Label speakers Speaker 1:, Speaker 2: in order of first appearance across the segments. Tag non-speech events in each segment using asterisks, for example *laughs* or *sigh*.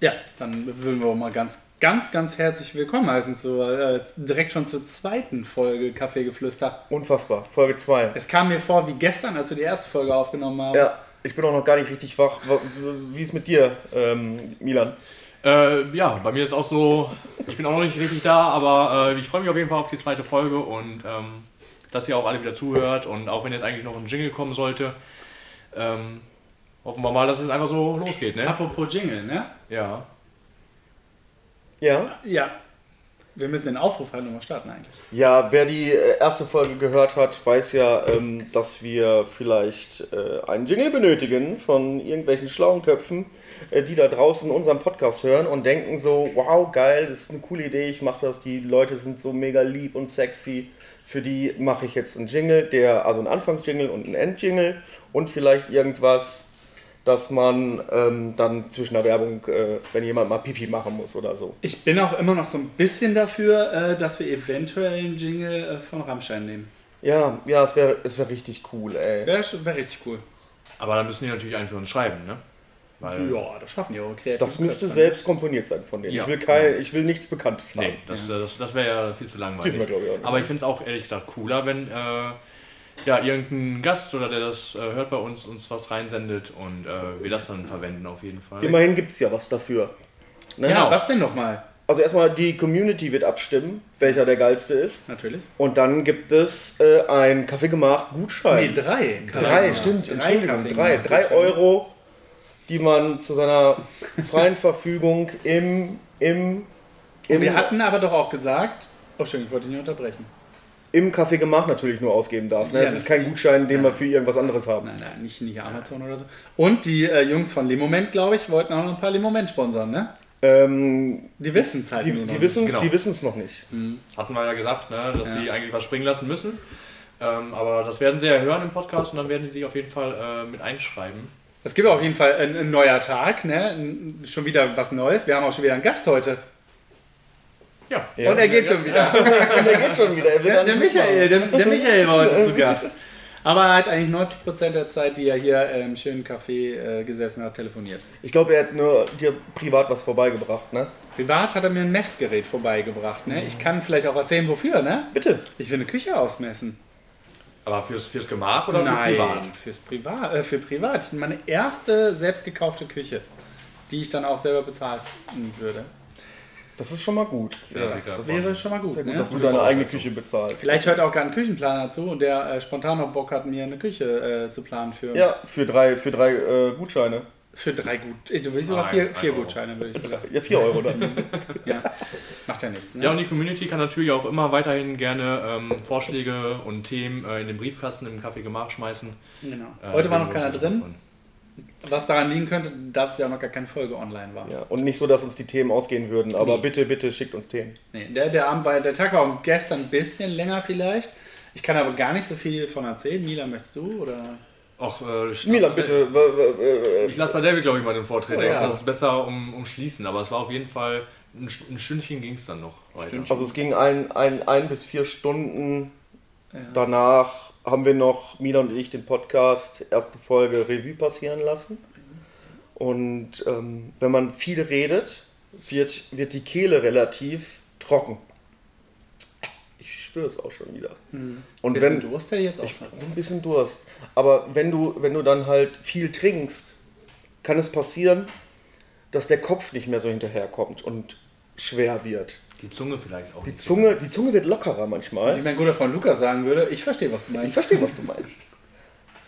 Speaker 1: Ja, dann würden wir auch mal ganz, ganz, ganz herzlich willkommen heißen, zu, äh, direkt schon zur zweiten Folge Kaffeegeflüster.
Speaker 2: Unfassbar, Folge 2.
Speaker 1: Es kam mir vor wie gestern, als wir die erste Folge aufgenommen haben.
Speaker 2: Ja, ich bin auch noch gar nicht richtig wach. Wa- Wie ist mit dir, ähm, Milan?
Speaker 3: Äh, ja, bei mir ist auch so, ich bin auch noch nicht richtig da, aber äh, ich freue mich auf jeden Fall auf die zweite Folge und ähm, dass ihr auch alle wieder zuhört und auch wenn jetzt eigentlich noch ein Jingle kommen sollte, ähm, hoffen wir mal, dass es einfach so losgeht, ne?
Speaker 1: Apropos Jingle, ne?
Speaker 3: Ja.
Speaker 2: Ja?
Speaker 1: Ja. Wir müssen den Aufruf halt nochmal starten eigentlich.
Speaker 2: Ja, wer die äh, erste Folge gehört hat, weiß ja, ähm, dass wir vielleicht äh, einen Jingle benötigen von irgendwelchen schlauen Köpfen, äh, die da draußen unseren Podcast hören und denken so, wow, geil, das ist eine coole Idee, ich mache das, die Leute sind so mega lieb und sexy. Für die mache ich jetzt einen Jingle, der, also einen Anfangsjingle und einen Endjingle und vielleicht irgendwas, dass man ähm, dann zwischen der Werbung, äh, wenn jemand mal Pipi machen muss oder so.
Speaker 1: Ich bin auch immer noch so ein bisschen dafür, äh, dass wir eventuell einen Jingle äh, von Rammstein nehmen.
Speaker 2: Ja, ja, es wäre es wär richtig cool, ey.
Speaker 1: Das wäre wär richtig cool.
Speaker 3: Aber dann müssen die natürlich einen für uns schreiben, ne? Weil,
Speaker 1: Ja, das schaffen die auch kreativ.
Speaker 2: Das müsste selbst komponiert sein von denen.
Speaker 3: Ja.
Speaker 2: Ich, will kein, ich will nichts Bekanntes haben.
Speaker 3: Nee, das, äh, das, das wäre ja viel zu langweilig.
Speaker 2: Wir, glaub ich, auch nicht.
Speaker 3: Aber ich finde es auch ehrlich gesagt cooler, wenn äh, ja, irgendein Gast oder der das äh, hört bei uns, uns was reinsendet und äh, wir das dann verwenden auf jeden Fall.
Speaker 2: Immerhin gibt es ja was dafür. Ne?
Speaker 1: Ja,
Speaker 3: Genau.
Speaker 1: was denn nochmal?
Speaker 2: Also erstmal die Community wird abstimmen, welcher der geilste ist.
Speaker 1: Natürlich.
Speaker 2: Und dann gibt es äh, ein Kaffeegemach Gutschein.
Speaker 1: Nee, drei.
Speaker 2: drei, stimmt,
Speaker 1: Drei
Speaker 2: Entschuldigung,
Speaker 1: Kaffee
Speaker 2: drei. Drei Euro, die man zu seiner freien *laughs* Verfügung im, im, im,
Speaker 1: wir hatten aber doch auch gesagt, oh schön, ich wollte dich nicht unterbrechen.
Speaker 2: Im Kaffeegemach natürlich nur ausgeben darf. Ne?
Speaker 1: Ja,
Speaker 2: es ist kein Gutschein, den wir für irgendwas anderes haben.
Speaker 1: Nein, nein, nicht, nicht Amazon oder so. Und die äh, Jungs von Limoment, glaube ich, wollten auch noch ein paar Limoment sponsern, ne?
Speaker 2: Ähm,
Speaker 1: Die wissen es halt
Speaker 2: die die wissen es
Speaker 3: Genau.
Speaker 2: die wissen's noch nicht.
Speaker 3: Hatten wir ja gesagt, ne, dass
Speaker 1: Ja.
Speaker 3: sie eigentlich was springen lassen müssen. Ähm, aber das werden sie ja hören im Podcast und dann werden sie sich auf jeden Fall äh, mit einschreiben.
Speaker 1: Es gibt auf jeden Fall ein, ein neuer Tag, ne? Ein, schon wieder was Neues. Wir haben auch schon wieder einen Gast heute.
Speaker 3: Ja.
Speaker 2: Ja.
Speaker 1: Und er geht schon wieder. *laughs*
Speaker 2: Und der geht schon wieder. Er will
Speaker 1: Der, der Michael, der, der Michael war heute zu *laughs* Gast. Aber er hat eigentlich 90% der Zeit, die er hier im schönen Café äh, gesessen hat, telefoniert.
Speaker 2: Ich glaube, er hat nur dir privat was vorbeigebracht, ne?
Speaker 1: Privat hat er mir ein Messgerät vorbeigebracht. Ne? Ich kann vielleicht auch erzählen, wofür, ne?
Speaker 2: Bitte.
Speaker 1: Ich will eine Küche ausmessen.
Speaker 3: Aber fürs, fürs Gemach oder
Speaker 1: Nein,
Speaker 3: für privat?
Speaker 1: Fürs Privat, äh, für privat. Meine erste selbst gekaufte Küche, die ich dann auch selber bezahlen würde.
Speaker 2: Das ist schon mal gut.
Speaker 3: Ja,
Speaker 2: das
Speaker 1: Wäre schon mal gut,
Speaker 2: sehr gut,
Speaker 1: ne?
Speaker 2: dass du deine eigene. Küche bezahlst.
Speaker 1: Vielleicht hört auch gar ein Küchenplaner zu und der äh, spontan noch Bock hat, mir eine Küche äh, zu planen für,
Speaker 2: Ja, für drei, für drei äh, Gutscheine.
Speaker 1: für drei Gut. Äh, du willst sogar vier, vier
Speaker 3: Euro.
Speaker 1: Gutscheine, würde ich sogar.
Speaker 2: Ja, vier Euro dann. *laughs*
Speaker 1: Ja. Macht ja nichts, ne?
Speaker 3: Ja, und die Community kann natürlich auch immer weiterhin gerne ähm, Vorschläge und Themen äh, in den Briefkasten im Kaffee Gemach schmeißen.
Speaker 1: genau.
Speaker 3: Äh,
Speaker 1: Heute war noch keiner drin,
Speaker 3: freuen.
Speaker 1: Was daran liegen könnte, dass ja noch gar keine Folge online war.
Speaker 2: Ja, und nicht so, dass uns die Themen ausgehen würden, aber
Speaker 1: Nee.
Speaker 2: bitte, bitte schickt uns Themen.
Speaker 1: Nee, der, der Abend war, der Tag war auch gestern ein bisschen länger vielleicht. Ich kann aber gar nicht so viel von erzählen. Mila, möchtest du? Oder?
Speaker 3: Ach, äh, ich
Speaker 2: Milan,
Speaker 3: lasse-
Speaker 2: bitte.
Speaker 3: Ich lasse da David, glaube ich, mal den Vortritt.
Speaker 1: So, ja.
Speaker 3: Das ist besser um, umschließen, aber es war auf jeden Fall, ein, ein Stündchen ging es dann noch weiter.
Speaker 2: Also es ging ein, ein, ein bis vier Stunden.
Speaker 1: Ja.
Speaker 2: Danach haben wir noch, Milan und ich, den Podcast, erste Folge Revue passieren lassen. Und ähm, wenn man viel redet, wird, wird die Kehle relativ trocken. Ich spüre es auch schon wieder. Und
Speaker 1: Bisschen
Speaker 2: wenn,
Speaker 1: Durst hätte ich jetzt auch
Speaker 2: Ich,
Speaker 1: schon.
Speaker 2: so ein bisschen Durst. Aber wenn du, wenn du dann halt viel trinkst, kann es passieren, dass der Kopf nicht mehr so hinterherkommt und schwer wird.
Speaker 3: Die Zunge vielleicht auch.
Speaker 2: Die. Zunge, die Zunge wird lockerer
Speaker 1: Wie
Speaker 2: manchmal.
Speaker 1: mein guter Freund Lukas sagen würde, ich verstehe, was du
Speaker 2: Ich
Speaker 1: meinst.
Speaker 2: verstehe, was du meinst.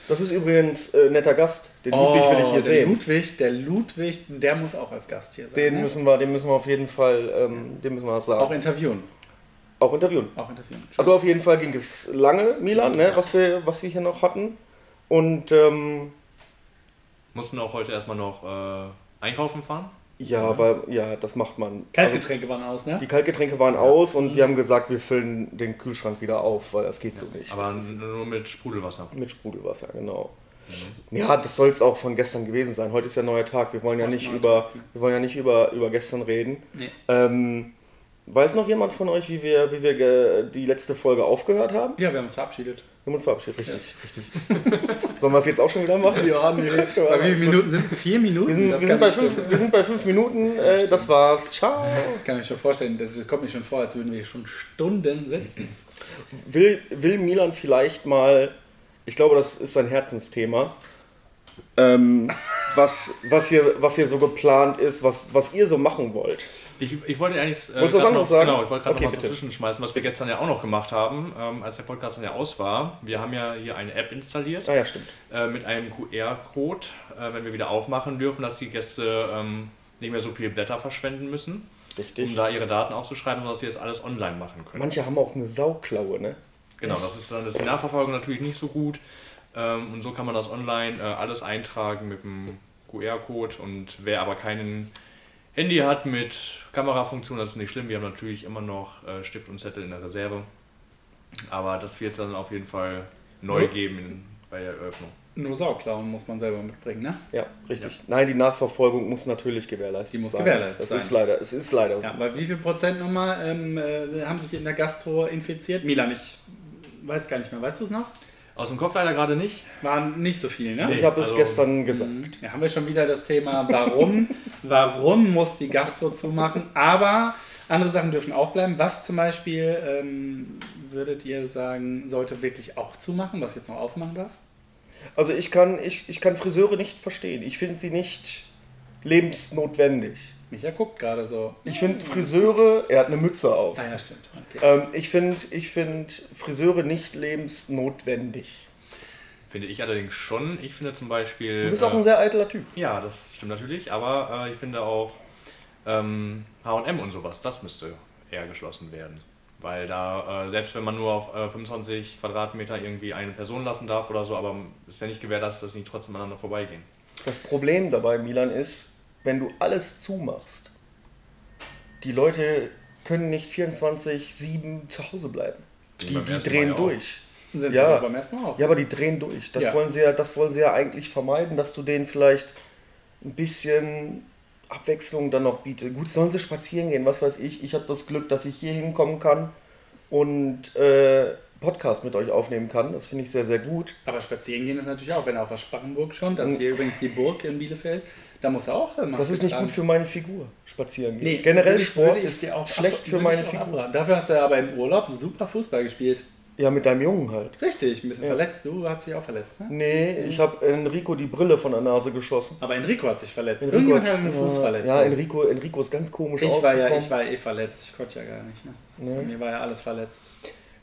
Speaker 2: Das ist übrigens äh, netter Gast. Den Ludwig will ich hier
Speaker 1: Oh, der
Speaker 2: sehen.
Speaker 1: Ludwig, der Ludwig, der muss auch als Gast hier sein.
Speaker 2: Den
Speaker 1: ne?
Speaker 2: müssen wir, den müssen wir auf jeden Fall, ähm, den müssen wir was
Speaker 1: auch
Speaker 2: sagen.
Speaker 1: interviewen.
Speaker 2: Auch interviewen.
Speaker 1: Auch interviewen.
Speaker 2: Also auf jeden Fall ging es lange, Milan, ne, was wir, was wir hier noch hatten. Und ähm,
Speaker 3: Mussten auch heute erstmal noch äh, einkaufen fahren.
Speaker 2: Ja, aber ja, das macht man. Also,
Speaker 1: Kaltgetränke waren aus, ne?
Speaker 2: Die Kaltgetränke waren aus und wir haben gesagt, wir füllen den Kühlschrank wieder auf, weil das geht so nicht.
Speaker 3: Aber nur mit Sprudelwasser.
Speaker 2: mit Sprudelwasser, genau. Ja, das soll es auch von gestern gewesen sein. Heute ist ja ein neuer Tag. Wir wollen ja nicht über,
Speaker 1: Tag.
Speaker 2: wir wollen ja nicht über, über gestern reden.
Speaker 1: Nee.
Speaker 2: Ähm, Weiß noch jemand von euch, wie wir, wie wir die letzte Folge aufgehört haben?
Speaker 1: Ja, wir haben uns verabschiedet.
Speaker 2: Wir haben uns verabschiedet, richtig, richtig. *laughs* Sollen wir es jetzt auch schon wieder machen?
Speaker 1: Ja, nee. Bei wie viele Minuten sind Vier Minuten?
Speaker 2: Wir sind, wir, sind bei fünf, wir sind bei fünf Minuten, äh, das war's. Ciao. *laughs*
Speaker 1: Ich kann mir schon vorstellen, das das kommt mir schon vor, als würden wir hier schon Stunden sitzen.
Speaker 2: Will, will Milan vielleicht mal, ich glaube, das ist sein Herzensthema, ähm, *laughs* was, was, hier, was hier so geplant ist, was, was ihr so machen wollt.
Speaker 3: Ich, ich wollte eigentlich. Äh,
Speaker 2: Wolltest du was anderes
Speaker 3: noch,
Speaker 2: sagen?
Speaker 3: Genau, ich wollte gerade
Speaker 2: Okay,
Speaker 3: noch was
Speaker 2: bitte.
Speaker 3: dazwischen schmeißen, was wir gestern ja auch noch gemacht haben, ähm, als der Podcast dann ja aus war. Wir haben ja hier eine App installiert
Speaker 2: Ah ja, stimmt.
Speaker 3: äh, mit einem QR-Code, äh, wenn wir wieder aufmachen dürfen, dass die Gäste ähm, nicht mehr so viel Blätter verschwenden müssen,
Speaker 2: Richtig.
Speaker 3: um da ihre Daten aufzuschreiben, sondern dass sie das alles online machen können.
Speaker 2: Manche haben auch eine Sauklaue, ne?
Speaker 3: Genau, das ist dann ist die Nachverfolgung natürlich nicht so gut. Ähm, und so kann man das online äh, alles eintragen mit dem QR-Code. Und wer aber kein Handy hat mit Kamerafunktion, das ist nicht schlimm. Wir haben natürlich immer noch äh, Stift und Zettel in der Reserve. Aber das wird es dann auf jeden Fall neu
Speaker 1: Ja.
Speaker 3: geben in, bei der Eröffnung.
Speaker 1: Nur Sauklauen muss man selber mitbringen, ne?
Speaker 2: Ja, richtig. Nein, die Nachverfolgung muss natürlich gewährleistet
Speaker 1: Die muss
Speaker 2: sein.
Speaker 1: gewährleistet
Speaker 2: das
Speaker 1: sein.
Speaker 2: Ist leider, es ist leider so.
Speaker 1: Ja, aber wie viel Prozent nochmal ähm, äh, haben sich in der Gastro infiziert? Milan, ich weiß gar nicht mehr. Weißt du es noch?
Speaker 3: Aus dem Kopf leider gerade nicht.
Speaker 1: Waren nicht so viel, ne?
Speaker 2: Ich habe es
Speaker 3: also-
Speaker 2: gestern gesagt.
Speaker 1: Ja, haben wir schon wieder das Thema, warum, *laughs* warum muss die Gastro zumachen? Aber andere Sachen dürfen aufbleiben. Was zum Beispiel ähm, würdet ihr sagen, sollte wirklich auch zumachen, was jetzt noch aufmachen darf?
Speaker 2: Also ich kann, ich, ich kann Friseure nicht verstehen. Ich finde sie nicht lebensnotwendig.
Speaker 1: Micha guckt gerade so.
Speaker 2: Ich finde Friseure, er hat eine Mütze auf.
Speaker 1: Ah ja, stimmt. Okay.
Speaker 2: Ähm, ich finde ich find Friseure nicht lebensnotwendig.
Speaker 3: Finde ich allerdings schon. Ich finde zum Beispiel.
Speaker 2: Du bist auch
Speaker 3: äh,
Speaker 2: ein sehr eitler Typ.
Speaker 3: Ja, das stimmt natürlich, aber äh, ich finde auch ähm, HM und sowas, das müsste eher geschlossen werden. Weil da, äh, selbst wenn man nur auf äh, 25 Quadratmeter irgendwie eine Person lassen darf oder so, aber ist ja nicht gewährleistet, dass sie nicht trotzdem aneinander vorbeigehen.
Speaker 2: Das Problem dabei, Milan, ist, wenn du alles zumachst, die Leute können nicht 24-7 zu Hause bleiben. Die, die drehen durch.
Speaker 1: Sind
Speaker 2: ja.
Speaker 1: sie beim ersten Mal auch.
Speaker 2: Ja, aber die drehen durch. Das,
Speaker 1: Ja.
Speaker 2: wollen sie ja, das wollen sie ja eigentlich vermeiden, dass du denen vielleicht ein bisschen Abwechslung dann noch bietest. Gut, sollen sie spazieren gehen, was weiß ich. Ich habe das Glück, dass ich hier hinkommen kann und äh, Podcast mit euch aufnehmen kann. Das finde ich sehr, sehr gut.
Speaker 1: Aber spazieren gehen ist natürlich auch, wenn er auf der Sparrenburg schon, das ist hier übrigens die Burg in Bielefeld, da muss er auch äh, Maske
Speaker 2: Das ist nicht
Speaker 1: tragen.
Speaker 2: gut für meine Figur, spazieren gehen.
Speaker 1: Nee,
Speaker 2: Generell Sport ist schlecht für meine Figur.
Speaker 1: Dafür hast du aber im Urlaub super Fußball gespielt.
Speaker 2: Ja, mit deinem Jungen halt.
Speaker 1: Richtig, ein bisschen
Speaker 2: Ja.
Speaker 1: verletzt. Du hast dich auch verletzt, ne?
Speaker 2: Nee, ich habe Enrico die Brille von der Nase geschossen.
Speaker 1: Aber Enrico hat sich verletzt.
Speaker 2: Enrico
Speaker 1: Irgendjemand
Speaker 2: hat-
Speaker 1: hat einen Fuß
Speaker 2: ja,
Speaker 1: verletzt.
Speaker 2: Ja, Enrico, Enrico ist ganz komisch
Speaker 1: ich war ja, ich war eh verletzt. Ich konnte ja gar nicht. Ne?
Speaker 2: Nee.
Speaker 1: Mir war ja alles verletzt.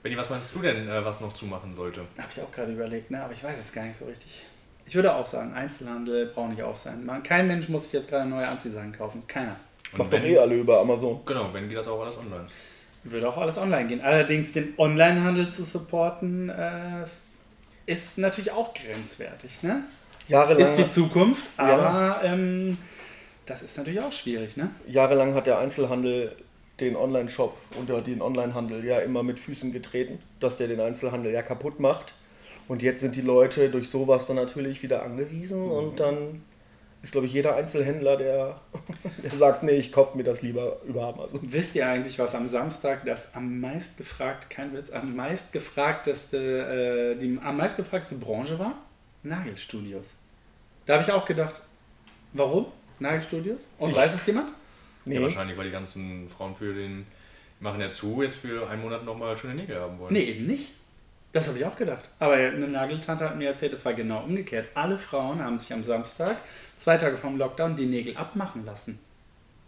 Speaker 3: Benni, was meinst du denn, äh, was noch zumachen sollte?
Speaker 1: Habe ich auch gerade überlegt, ne? aber ich weiß es gar nicht so richtig. Ich würde auch sagen, Einzelhandel braucht nicht auf sein. Man, kein Mensch muss sich jetzt gerade neue Anziehsachen kaufen. Keiner.
Speaker 3: Und
Speaker 2: Macht doch
Speaker 3: wenn-
Speaker 2: eh alle über Amazon.
Speaker 3: Genau, wenn geht das auch alles online.
Speaker 1: Würde auch alles online gehen. Allerdings den Onlinehandel zu supporten, äh, ist natürlich auch grenzwertig. Ne?
Speaker 2: Jahrelang,
Speaker 1: Ist die Zukunft,
Speaker 2: Ja.
Speaker 1: aber ähm, das ist natürlich auch schwierig. Ne?
Speaker 2: jahrelang hat der Einzelhandel den Online-Shop und den Onlinehandel ja immer mit Füßen getreten, dass der den Einzelhandel ja kaputt macht. Und jetzt sind die Leute durch sowas dann natürlich wieder angewiesen und dann ist, glaube ich, jeder Einzelhändler, der, *laughs* der sagt, nee, ich kaufe mir das lieber über Amazon.
Speaker 1: Wisst ihr eigentlich, was am Samstag das am meist gefragt, kein Witz, am meist gefragteste, äh, die am meist gefragteste Branche war? Nagelstudios. Da habe ich auch gedacht, warum Nagelstudios? Und
Speaker 2: Ich-
Speaker 1: weiß es jemand?
Speaker 3: Ja, wahrscheinlich, weil die ganzen Frauen für den machen ja zu, jetzt für einen Monat nochmal schöne Nägel haben wollen.
Speaker 1: Nee, eben nicht. Das habe ich auch gedacht. Aber eine Nageltante hat mir erzählt, es war genau umgekehrt. Alle Frauen haben sich am Samstag, zwei Tage vom Lockdown, die Nägel abmachen lassen.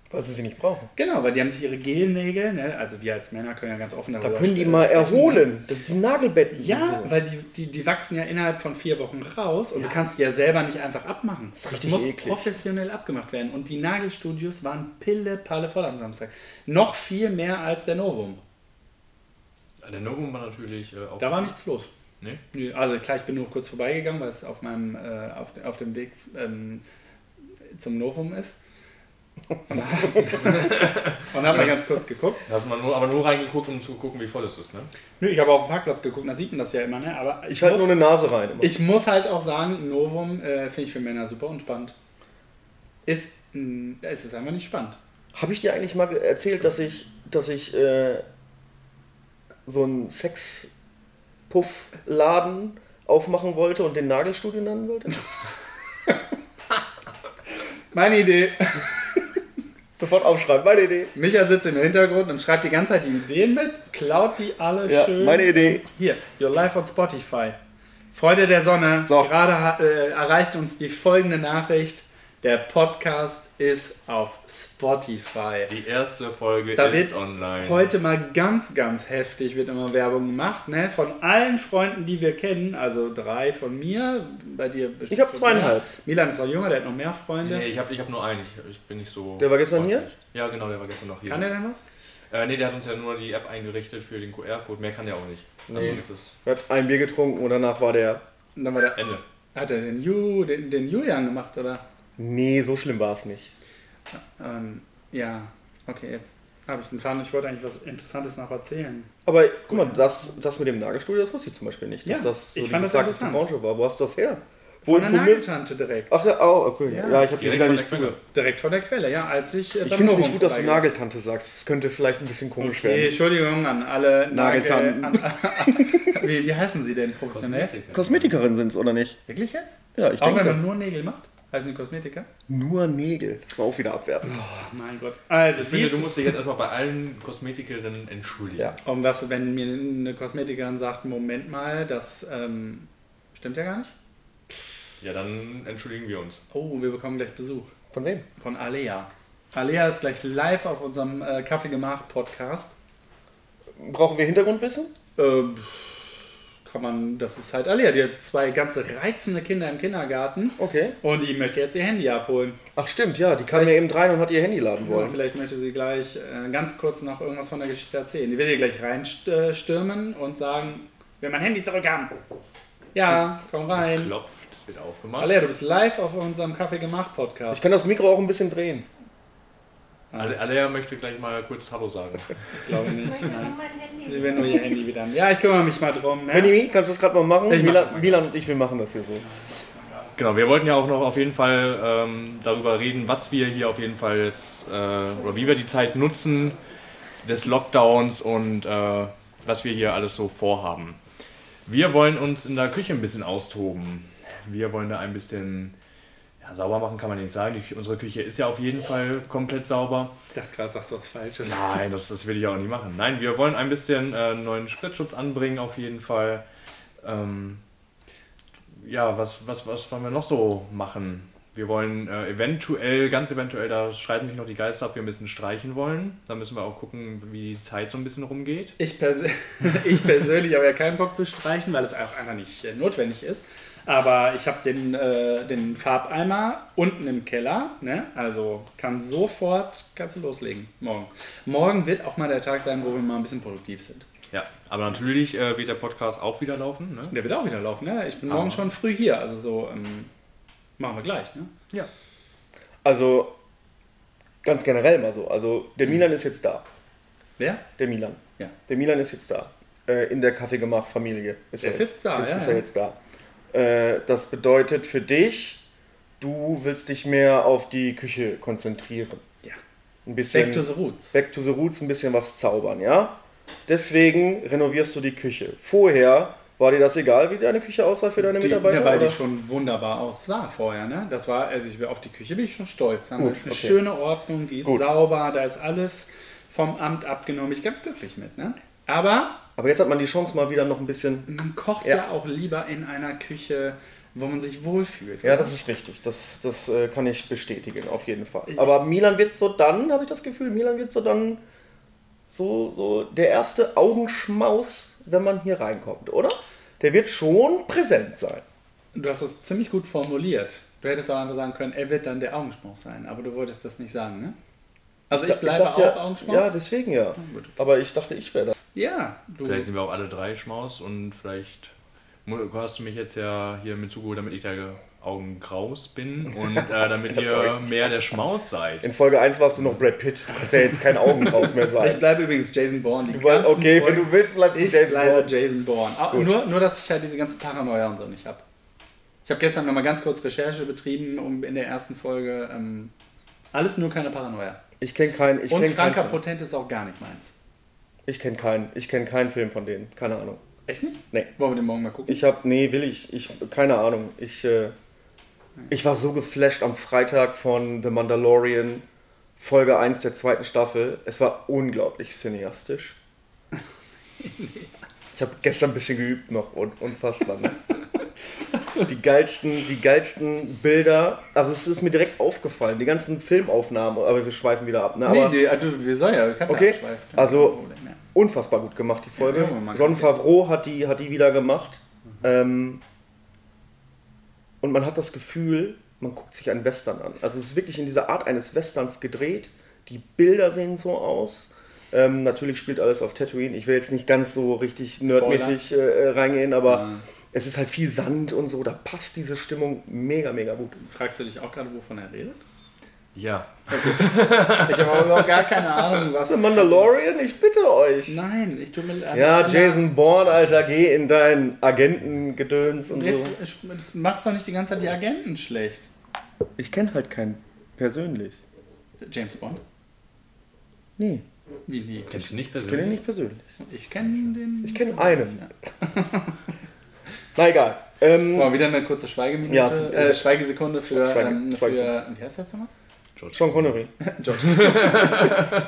Speaker 2: Weil sie sie nicht brauchen.
Speaker 1: Genau, weil die haben sich ihre Gelnägel, ne, also wir als Männer können ja ganz offen
Speaker 2: Da
Speaker 1: darüber
Speaker 2: können die mal
Speaker 1: ne?
Speaker 2: erholen. Die Nagelbetten.
Speaker 1: Ja,
Speaker 2: und so.
Speaker 1: weil die, die, die wachsen ja innerhalb von vier Wochen raus und du kannst die ja selber nicht einfach abmachen.
Speaker 2: ist
Speaker 1: Das
Speaker 2: richtig
Speaker 1: muss
Speaker 2: eklig.
Speaker 1: professionell abgemacht werden. Und die Nagelstudios waren pille-palle voll am Samstag. Noch viel mehr als der Novum.
Speaker 3: Der Novum war natürlich äh, auch.
Speaker 1: Da war nichts los.
Speaker 3: Nee?
Speaker 1: Nö, Also klar, ich bin nur kurz vorbeigegangen, weil es auf meinem äh, auf, auf dem Weg ähm, zum Novum ist. *laughs* Und habe mal ganz kurz geguckt.
Speaker 3: Da hast man nur, aber nur reingeguckt, um zu gucken, wie voll es ist, ne?
Speaker 1: Nö, ich habe auf dem Parkplatz geguckt, da sieht man das ja immer, ne? Aber ich,
Speaker 2: Ich halte nur eine Nase rein. Immer.
Speaker 1: ich muss halt auch sagen, Novum äh, finde ich für Männer super unspannend. Ist, mh, es ist einfach nicht spannend.
Speaker 2: Habe ich dir eigentlich mal erzählt, dass ich, dass ich äh, so einen Sex-Puff-Laden aufmachen wollte und den Nagelstudio nennen wollte? *laughs*
Speaker 1: Meine Idee. *laughs*
Speaker 2: Sofort aufschreiben, meine Idee.
Speaker 1: Micha sitzt im Hintergrund und schreibt die ganze Zeit die Ideen mit, klaut die alle
Speaker 2: Ja,
Speaker 1: schön.
Speaker 2: meine Idee.
Speaker 1: Hier, Your Life on Spotify. Freude der Sonne.
Speaker 2: So.
Speaker 1: Gerade äh, erreicht uns die folgende Nachricht. Der Podcast ist auf Spotify.
Speaker 3: Die erste Folge
Speaker 1: Da
Speaker 3: ist
Speaker 1: wird
Speaker 3: online.
Speaker 1: Heute mal ganz, ganz heftig wird immer Werbung gemacht. Ne? Von allen Freunden, die wir kennen, also drei von mir, bei dir bestimmt
Speaker 2: Ich hab
Speaker 1: so
Speaker 2: zweieinhalb.
Speaker 1: Milan ist auch jünger, der hat noch mehr Freunde.
Speaker 3: Nee, ich habe ich hab nur einen. Ich, ich bin nicht so.
Speaker 2: Der war gestern hier?
Speaker 3: freundlich. Ja, genau, der war gestern noch hier.
Speaker 1: Kann der denn was?
Speaker 3: Äh, nee, der hat uns ja nur die App eingerichtet für den QR-Code. Mehr kann der auch nicht. Also
Speaker 2: Nee.
Speaker 3: das ist
Speaker 2: Er hat ein Bier getrunken und danach war der.
Speaker 1: Dann war der,
Speaker 3: Ende.
Speaker 1: hat er den, Ju, den, den Julian gemacht, oder?
Speaker 2: Nee, so schlimm war es nicht.
Speaker 1: Ähm, ja, okay, jetzt habe ich den Faden. Ich wollte eigentlich was Interessantes noch erzählen.
Speaker 2: Aber guck mal, das, das mit dem Nagelstudio, das wusste ich zum Beispiel nicht. Dass
Speaker 1: Ja,
Speaker 2: das so
Speaker 1: ich
Speaker 2: die
Speaker 1: fand das interessant.
Speaker 2: Branche war. Wo hast du das her? Wo
Speaker 1: Von der Nageltante direkt.
Speaker 2: Ach ja, oh, okay.
Speaker 1: Ja.
Speaker 2: Ja, ich habe wieder nicht zugehört.
Speaker 1: Direkt von der Quelle, ja, als ich äh,
Speaker 2: Ich finde es nicht gut, dass du. Nageltante sagst. Das könnte vielleicht ein bisschen komisch
Speaker 1: Okay,
Speaker 2: werden.
Speaker 1: Entschuldigung an alle
Speaker 2: Nageltanten.
Speaker 1: Nagel, an, *laughs* wie, wie heißen sie denn professionell?
Speaker 3: Kosmetik.
Speaker 2: Kosmetikerin sind es, oder nicht?
Speaker 1: Wirklich jetzt?
Speaker 2: Ja, ich
Speaker 1: Auch wenn
Speaker 2: denke.
Speaker 1: man nur Nägel macht? Heißen die Kosmetiker?
Speaker 2: Nur Nägel. Das war auch wieder abwertend.
Speaker 1: Oh mein Gott. Also,
Speaker 3: Ich finde, du musst dich jetzt erstmal bei allen Kosmetikerinnen entschuldigen.
Speaker 2: Ja.
Speaker 1: um was, wenn mir eine Kosmetikerin sagt, Moment mal, das ähm, stimmt ja gar nicht.
Speaker 3: Ja, dann entschuldigen wir uns.
Speaker 1: Oh, wir bekommen gleich Besuch
Speaker 2: Von wem?
Speaker 1: von Alea. Alea ist gleich live auf unserem äh, Kaffeegemach-Podcast.
Speaker 2: Brauchen wir Hintergrundwissen?
Speaker 1: Ähm, kann man, das ist halt Alea, die hat zwei ganze reizende Kinder im Kindergarten
Speaker 2: Okay.
Speaker 1: und die möchte jetzt ihr Handy abholen.
Speaker 2: Ach stimmt, ja, die kam ja eben rein und hat ihr Handy laden
Speaker 1: Ja,
Speaker 2: wollen.
Speaker 1: vielleicht möchte sie gleich äh, ganz kurz noch irgendwas von der Geschichte erzählen. Die will hier gleich reinstürmen und sagen, will mein Handy zurückhaben. Ja, komm
Speaker 3: Es
Speaker 1: rein.
Speaker 3: klopft, es wird aufgemacht.
Speaker 1: Alea, du bist live auf unserem Kaffee gemacht Podcast.
Speaker 2: Ich kann das Mikro auch ein bisschen drehen.
Speaker 3: Ale- Alea möchte gleich mal kurz Hallo sagen. *laughs*
Speaker 1: Ich glaube nicht.
Speaker 4: Ich.
Speaker 1: Sie will nur ihr Handy wieder haben. Ja, ich kümmere mich mal drum. Ne?
Speaker 2: Benjamin, kannst du das gerade mal machen?
Speaker 1: Ich
Speaker 2: Milan,
Speaker 1: mal.
Speaker 2: Milan und ich, wir machen das hier so.
Speaker 3: Genau, wir wollten ja auch noch auf jeden Fall ähm, darüber reden, was wir hier auf jeden Fall jetzt, äh, oder wie wir die Zeit nutzen des Lockdowns und äh, was wir hier alles so vorhaben. Wir wollen uns in der Küche ein bisschen austoben. Wir wollen da ein bisschen ja, sauber machen, kann man nicht sagen. Die, unsere Küche ist ja auf jeden Fall komplett sauber.
Speaker 1: Ich dachte gerade, sagst du was Falsches.
Speaker 3: Nein, das, das will ich auch nicht machen. Nein, wir wollen ein bisschen äh, neuen Spritzschutz anbringen, auf jeden Fall. Ähm, ja, was, was, was wollen wir noch so machen? Wir wollen äh, eventuell, ganz eventuell, da streiten sich noch die Geister, ob wir bisschen streichen wollen. Da müssen wir auch gucken, wie die Zeit so ein bisschen rumgeht.
Speaker 1: Ich, pers *laughs* ich persönlich habe ja keinen Bock zu streichen, weil es auch einfach nicht äh, notwendig ist. Aber ich habe den, äh, den Farbeimer unten im Keller. Ne? Also kann sofort, kannst du loslegen. Morgen. Morgen wird auch mal der Tag sein, wo wir mal ein bisschen produktiv sind.
Speaker 3: Ja, aber natürlich äh, wird der Podcast auch wieder laufen. Ne?
Speaker 1: Der wird auch wieder laufen. Ne? Ich bin morgen
Speaker 3: Ah.
Speaker 1: schon früh hier. Also so ähm, machen wir gleich. Ne?
Speaker 3: Ja.
Speaker 2: Also, ganz generell mal so. Also, der Milan ist jetzt da.
Speaker 1: Wer?
Speaker 2: Der Milan.
Speaker 1: Ja.
Speaker 2: Der Milan ist jetzt da. Äh, in der Kaffeegemach-Familie.
Speaker 1: Der ist jetzt da,
Speaker 2: ist,
Speaker 1: ja,
Speaker 2: Ist er
Speaker 1: ja.
Speaker 2: jetzt da. Äh, das bedeutet für dich, du willst dich mehr auf die Küche konzentrieren.
Speaker 1: Ja.
Speaker 2: Ein bisschen.
Speaker 1: Back to the Roots.
Speaker 2: Back to the Roots, ein bisschen was zaubern, ja? Deswegen renovierst du die Küche. Vorher war dir das egal, wie deine Küche aussah für deine
Speaker 1: Die,
Speaker 2: Mitarbeiter?
Speaker 1: ja, weil
Speaker 2: oder?
Speaker 1: die schon wunderbar aussah vorher. Ne? Das war, also ich, auf die Küche bin ich schon stolz.
Speaker 2: Gut,
Speaker 1: wir eine
Speaker 2: okay.
Speaker 1: schöne Ordnung, die ist
Speaker 2: Gut.
Speaker 1: sauber, da ist alles vom Amt abgenommen. Ich bin ganz glücklich mit. Ne? Aber
Speaker 2: Aber jetzt hat man die Chance mal wieder noch ein bisschen.
Speaker 1: man kocht ja.
Speaker 2: Ja.
Speaker 1: auch lieber in einer Küche, wo man sich wohlfühlt.
Speaker 2: Ja,
Speaker 1: oder?
Speaker 2: das ist richtig. Das, das äh, kann ich bestätigen, auf jeden Fall.
Speaker 1: Ich-
Speaker 2: Aber Milan wird so dann, habe ich das Gefühl, Milan wird so dann so, so der erste Augenschmaus, wenn man hier reinkommt, oder? Der wird schon präsent sein.
Speaker 1: Du hast das ziemlich gut formuliert. Du hättest auch einfach sagen können, er wird dann der Augenschmaus sein, aber du wolltest das nicht sagen, ne? Also ich, bleibe
Speaker 2: dachte
Speaker 1: auch
Speaker 2: ja,
Speaker 1: Augenschmaus?
Speaker 2: Ja, deswegen ja. Aber ich dachte, ich wäre das.
Speaker 1: Ja, du.
Speaker 3: Vielleicht sind wir auch alle drei Schmaus und vielleicht hast du mich jetzt ja hier mit zugeholt, damit ich der Augengraus bin und äh, *laughs* damit ihr
Speaker 2: ich.
Speaker 3: mehr der Schmaus seid.
Speaker 2: In Folge 1 warst du noch Brad Pitt. Du kannst ja jetzt kein Augenbraus mehr
Speaker 1: Ich
Speaker 2: sein.
Speaker 1: bleibe übrigens Jason Bourne. Die
Speaker 2: Du
Speaker 1: ganzen
Speaker 2: okay, wenn
Speaker 1: Folgen-
Speaker 2: du willst, bleibst du
Speaker 1: Ich
Speaker 2: James
Speaker 1: bleibe
Speaker 2: Bond.
Speaker 1: Jason Bourne. Ah,
Speaker 2: Gut.
Speaker 1: nur, nur, dass ich halt diese ganze Paranoia und so nicht habe. Ich habe gestern nochmal ganz kurz Recherche betrieben, um in der ersten Folge. Ähm, alles nur keine Paranoia.
Speaker 2: Ich kenne keinen. Ich
Speaker 1: Und
Speaker 2: kenn keinen
Speaker 1: Franka
Speaker 2: Film.
Speaker 1: Potent ist auch gar nicht meins.
Speaker 2: Ich kenne keinen. Ich kenne keinen Film von denen. Keine Ahnung.
Speaker 1: Echt nicht?
Speaker 2: Nee.
Speaker 1: Wollen wir den morgen mal gucken?
Speaker 2: Ich habe, nee, will ich, ich, keine Ahnung. Ich, äh, ich war so geflasht am Freitag von The Mandalorian, Folge 1 der zweiten Staffel. Es war unglaublich cineastisch. *laughs* Ich habe gestern ein bisschen geübt noch, un unfassbar. Ne? *laughs* Die geilsten, die geilsten Bilder, also es ist mir direkt aufgefallen, die ganzen Filmaufnahmen, aber wir schweifen wieder ab. Ne? Aber
Speaker 1: nee, nee, also, wir sollen ja, du kannst
Speaker 2: Okay,
Speaker 1: ja
Speaker 2: also-
Speaker 1: ja.
Speaker 2: unfassbar gut gemacht, die Folge.
Speaker 1: Ja, kann-
Speaker 2: Favreau hat die, hat die wieder gemacht. Ähm, und man hat das Gefühl, man guckt sich einen Western an. Also es ist wirklich in dieser Art eines Westerns gedreht. Die Bilder sehen so aus. Ähm, natürlich spielt alles auf Tatooine. Ich will jetzt nicht ganz so richtig nerdmäßig äh, reingehen, aber. Es ist halt viel Sand und so. Da passt diese Stimmung mega, mega gut.
Speaker 1: Fragst du dich auch gerade, wovon er redet?
Speaker 3: Ja.
Speaker 1: Ich habe aber überhaupt gar keine Ahnung, was.
Speaker 2: The Mandalorian, ich bitte euch.
Speaker 1: Nein, ich tue mir. Also
Speaker 2: ja, Jason Bourne, Alter, geh in dein Agentengedöns und
Speaker 1: jetzt,
Speaker 2: so.
Speaker 1: das macht doch nicht die ganze Zeit die Agenten schlecht.
Speaker 2: Ich kenne halt keinen persönlich.
Speaker 1: James Bond?
Speaker 2: Nee,
Speaker 1: Wie nie?
Speaker 3: Kennst du nicht
Speaker 2: ich kenne ihn
Speaker 3: persönlich?
Speaker 2: nicht persönlich.
Speaker 1: Ich kenne den.
Speaker 2: Ich kenne einen. *laughs* Na egal. Ähm,
Speaker 1: Boah, wieder eine kurze Schweigeminute.
Speaker 2: Ja,
Speaker 1: äh, Schweigesekunde für.
Speaker 2: Schweige-
Speaker 1: ähm, für wie heißt der jetzt nochmal?
Speaker 2: Sean Connery. *laughs*
Speaker 1: George. *laughs*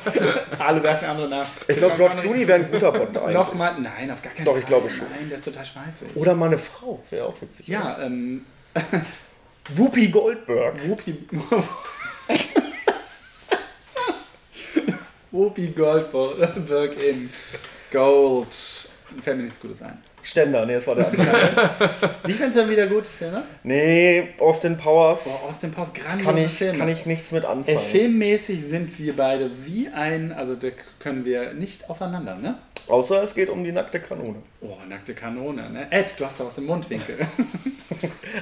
Speaker 1: Alle werfen andere nach.
Speaker 2: Ich glaube, George Clooney wäre ein guter Bond *laughs* eigentlich.
Speaker 1: Nochmal, nein, auf gar keinen
Speaker 2: Doch,
Speaker 1: Fall.
Speaker 2: ich glaube schon.
Speaker 1: Nein, der ist total schmalzig.
Speaker 2: Oder mal eine Frau, wäre auch witzig.
Speaker 1: Ja, ähm?
Speaker 2: Whoopi Goldberg.
Speaker 1: Whoopi. Whoopi Goldberg in Gold. Fällt mir nichts Gutes ein.
Speaker 2: Ständer, nee, das war der andere. *laughs*
Speaker 1: Wie findest du denn wieder gut, Filme?
Speaker 2: nee, Austin Powers.
Speaker 1: Boah, Austin Powers, grandiose
Speaker 2: kann, ich,
Speaker 1: Filme.
Speaker 2: kann ich nichts mit anfangen.
Speaker 1: filmmäßig sind wir beide wie ein, also da können wir nicht aufeinander, ne?
Speaker 2: Außer es geht um die nackte Kanone.
Speaker 1: Oh, nackte Kanone, ne? Ed, du hast da was im Mundwinkel. *laughs*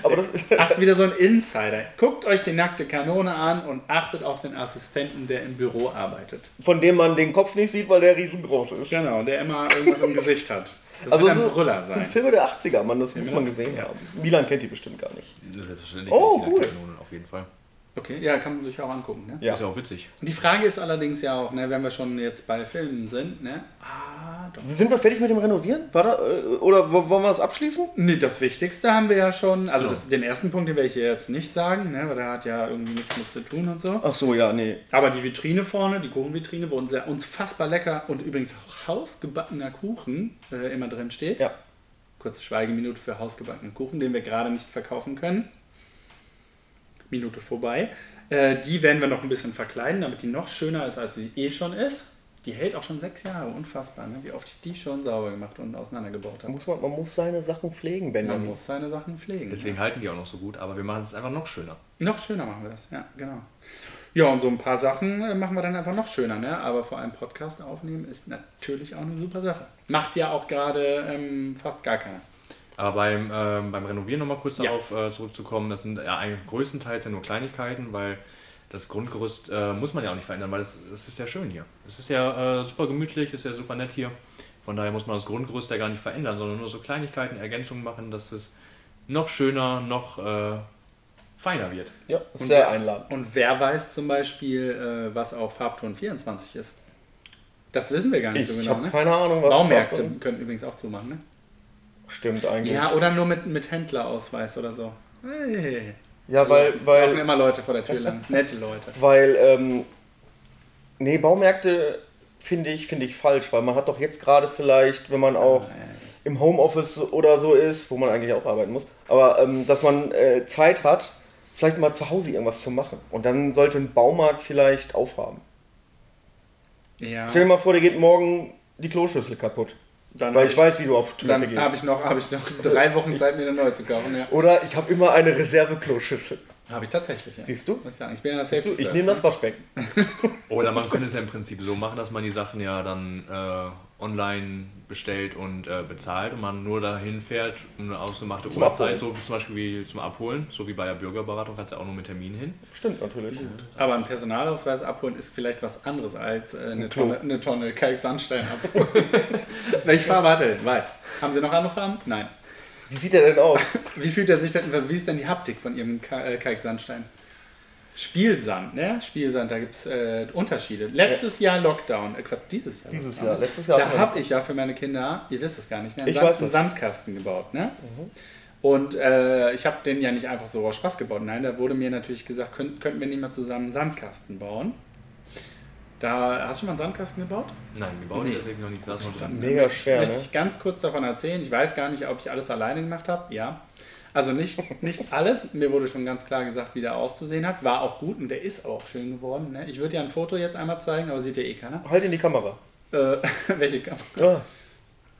Speaker 2: Aber das ist.
Speaker 1: Hast wieder so ein Insider. Guckt euch die nackte Kanone an und achtet auf den Assistenten, der im Büro arbeitet.
Speaker 2: Von dem man den Kopf nicht sieht, weil der riesengroß ist.
Speaker 1: Genau, der immer irgendwas im Gesicht hat. Das
Speaker 2: Also
Speaker 1: wird
Speaker 2: so,
Speaker 1: ein Brüller
Speaker 2: das sind
Speaker 1: sein.
Speaker 2: Filme der 80er, Mann, das muss
Speaker 1: Filme
Speaker 2: man gesehen
Speaker 1: 80er.
Speaker 2: haben. Milan kennt die bestimmt gar nicht.
Speaker 3: Selbstverständlich.
Speaker 2: Oh, cool.
Speaker 3: Auf jeden Fall.
Speaker 1: Okay, ja, kann man sich auch angucken, ne?
Speaker 2: Ja.
Speaker 3: Ist ja auch witzig.
Speaker 1: Und die Frage ist allerdings ja auch, ne, wenn wir schon jetzt bei Filmen sind, ne? Ah, doch.
Speaker 2: Sind wir fertig mit dem Renovieren? War da, äh, oder wo- wollen wir das abschließen?
Speaker 1: Nee, das Wichtigste haben wir ja schon. Also
Speaker 3: Ja.
Speaker 1: das, den ersten Punkt, den werde ich hier jetzt nicht sagen, ne, weil der hat ja irgendwie nichts mit zu tun und so.
Speaker 2: Ach so, ja, nee.
Speaker 1: Aber die Vitrine vorne, die Kuchenvitrine, wo unser unfassbar lecker und übrigens auch hausgebackener Kuchen äh, immer drin steht.
Speaker 2: Ja.
Speaker 1: Kurze Schweigeminute für hausgebackenen Kuchen, den wir gerade nicht verkaufen können. Minute vorbei. Äh, die werden wir noch ein bisschen verkleiden, damit die noch schöner ist, als sie eh schon ist. Die hält auch schon sechs Jahre, unfassbar, ne? wie oft ich die schon sauber gemacht und auseinandergebaut habe.
Speaker 2: muss man, man muss seine Sachen pflegen,
Speaker 1: Man
Speaker 2: Benjamin.
Speaker 1: muss seine Sachen pflegen.
Speaker 3: Deswegen halten die auch noch so gut, aber wir machen es einfach noch schöner.
Speaker 1: Noch schöner machen wir das, ja, genau. Ja, und so ein paar Sachen äh, machen wir dann einfach noch schöner, ne? Aber vor allem Podcast aufnehmen ist natürlich auch eine super Sache. Macht ja auch gerade ähm, fast gar keiner.
Speaker 3: Aber beim, ähm, beim Renovieren nochmal kurz
Speaker 1: Ja.
Speaker 3: darauf äh, zurückzukommen, das sind ja eigentlich größtenteils ja nur Kleinigkeiten, weil das Grundgerüst äh, muss man ja auch nicht verändern, weil es es ist ja schön hier. Es ist ja äh, super gemütlich, ist ja super nett hier. Von daher muss man das Grundgerüst ja gar nicht verändern, sondern nur so Kleinigkeiten, Ergänzungen machen, dass es noch schöner, noch äh, feiner wird.
Speaker 2: Ja,
Speaker 1: Und-
Speaker 2: sehr einladend.
Speaker 1: Und wer weiß zum Beispiel, äh, was auch Farbton 24 ist? Das wissen wir gar nicht
Speaker 2: Ich
Speaker 1: so genau,
Speaker 2: habe
Speaker 1: ne?
Speaker 2: keine Ahnung, was.
Speaker 1: Baumärkte könnten übrigens auch zumachen, ne?
Speaker 2: Stimmt eigentlich.
Speaker 1: Ja, oder nur mit, mit Händlerausweis oder so. Hey.
Speaker 2: ja weil,
Speaker 1: Laufen
Speaker 2: weil,
Speaker 1: immer Leute vor der Tür lang. *laughs* Nette Leute.
Speaker 2: weil, ähm, nee, Baumärkte finde ich, finde ich falsch, weil man hat doch jetzt gerade vielleicht, wenn man auch im Homeoffice oder so ist, wo man eigentlich auch arbeiten muss, aber ähm, dass man äh, Zeit hat, vielleicht mal zu Hause irgendwas zu machen. Und dann sollte ein Baumarkt vielleicht aufhaben.
Speaker 1: Ja.
Speaker 2: Stell dir mal vor, dir geht morgen die Kloschüssel kaputt.
Speaker 1: Dann
Speaker 2: Weil
Speaker 1: hab
Speaker 2: ich weiß, wie du auf Toilette
Speaker 1: Dann
Speaker 2: gehst.
Speaker 1: habe ich, noch, hab ich noch *laughs* drei Wochen Zeit, mir eine neue zu kaufen. Ja.
Speaker 2: Oder ich habe immer eine Reserve-Kloschüssel.
Speaker 1: Habe ich tatsächlich, ja.
Speaker 2: Siehst du?
Speaker 1: Muss ich sagen. Ich bin ja
Speaker 2: Siehst du? Ich
Speaker 1: First,
Speaker 2: nehme das? Waschbecken. *laughs*
Speaker 3: Oder man könnte es ja im Prinzip so machen, dass man die Sachen ja dann äh, online bestellt und äh, bezahlt und man nur dahin fährt um eine ausgemachte
Speaker 2: Zum
Speaker 3: Uhrzeit,
Speaker 2: Abholen.
Speaker 3: so zum Beispiel wie zum Abholen, so wie bei der Bürgerberatung kannst du ja auch nur mit Termin hin.
Speaker 2: Stimmt natürlich.
Speaker 1: Aber ein Personalausweis abholen ist vielleicht was anderes als äh, eine. Tonne, eine Tonne Kalksandstein abholen. *laughs* Welche Farbe hat er denn? Weiß. Haben Sie noch andere Farben? Nein.
Speaker 2: Wie sieht der denn aus? *laughs*
Speaker 1: Wie fühlt er sich denn, wie ist denn die Haptik von Ihrem äh, Kalksandstein? Spielsand, ne? Spielsand, da gibt es äh, Unterschiede. Letztes Jahr Lockdown, äh, Quatsch, dieses Jahr.
Speaker 2: Dieses
Speaker 1: Lockdown.
Speaker 2: Jahr, letztes Jahr.
Speaker 1: Da habe ich ja für meine Kinder, ihr wisst es gar nicht, ne? einen,
Speaker 2: Ich
Speaker 1: Sand,
Speaker 2: weiß
Speaker 1: einen
Speaker 2: das. Mhm.
Speaker 1: Sandkasten gebaut, ne? Und äh, ich habe den ja nicht einfach so aus Spaß gebaut. Nein, da wurde mir natürlich gesagt, könnt, könnten wir nicht mal zusammen einen Sandkasten bauen. Da hast du schon mal einen Sandkasten gebaut?
Speaker 3: Nein, gebaut
Speaker 1: Nee.
Speaker 3: deswegen noch nicht. Saß noch dran.
Speaker 2: Mega schwer,
Speaker 1: Möchte
Speaker 2: ne?
Speaker 1: ich ganz kurz davon erzählen. Ich weiß gar nicht, ob ich alles alleine gemacht habe. Ja. Also nicht, nicht alles. Mir wurde schon ganz klar gesagt, wie der auszusehen hat. War auch gut und der ist auch schön geworden. Ne? Ich würde ja ein Foto jetzt einmal zeigen, aber sieht ja eh keiner.
Speaker 2: Halt in die Kamera.
Speaker 1: Äh, *laughs* welche Kamera?
Speaker 2: Ah,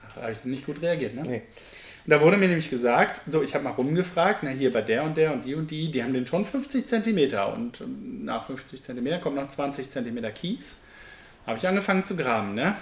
Speaker 1: Ach, habe ich nicht gut reagiert, ne?
Speaker 2: nee.
Speaker 1: Und da wurde mir nämlich gesagt, so, ich habe mal rumgefragt, na, hier bei der und der und die und die, die haben den schon 50 cm und ähm, nach 50 cm kommt noch 20 cm Kies. Habe ich angefangen zu graben, ne?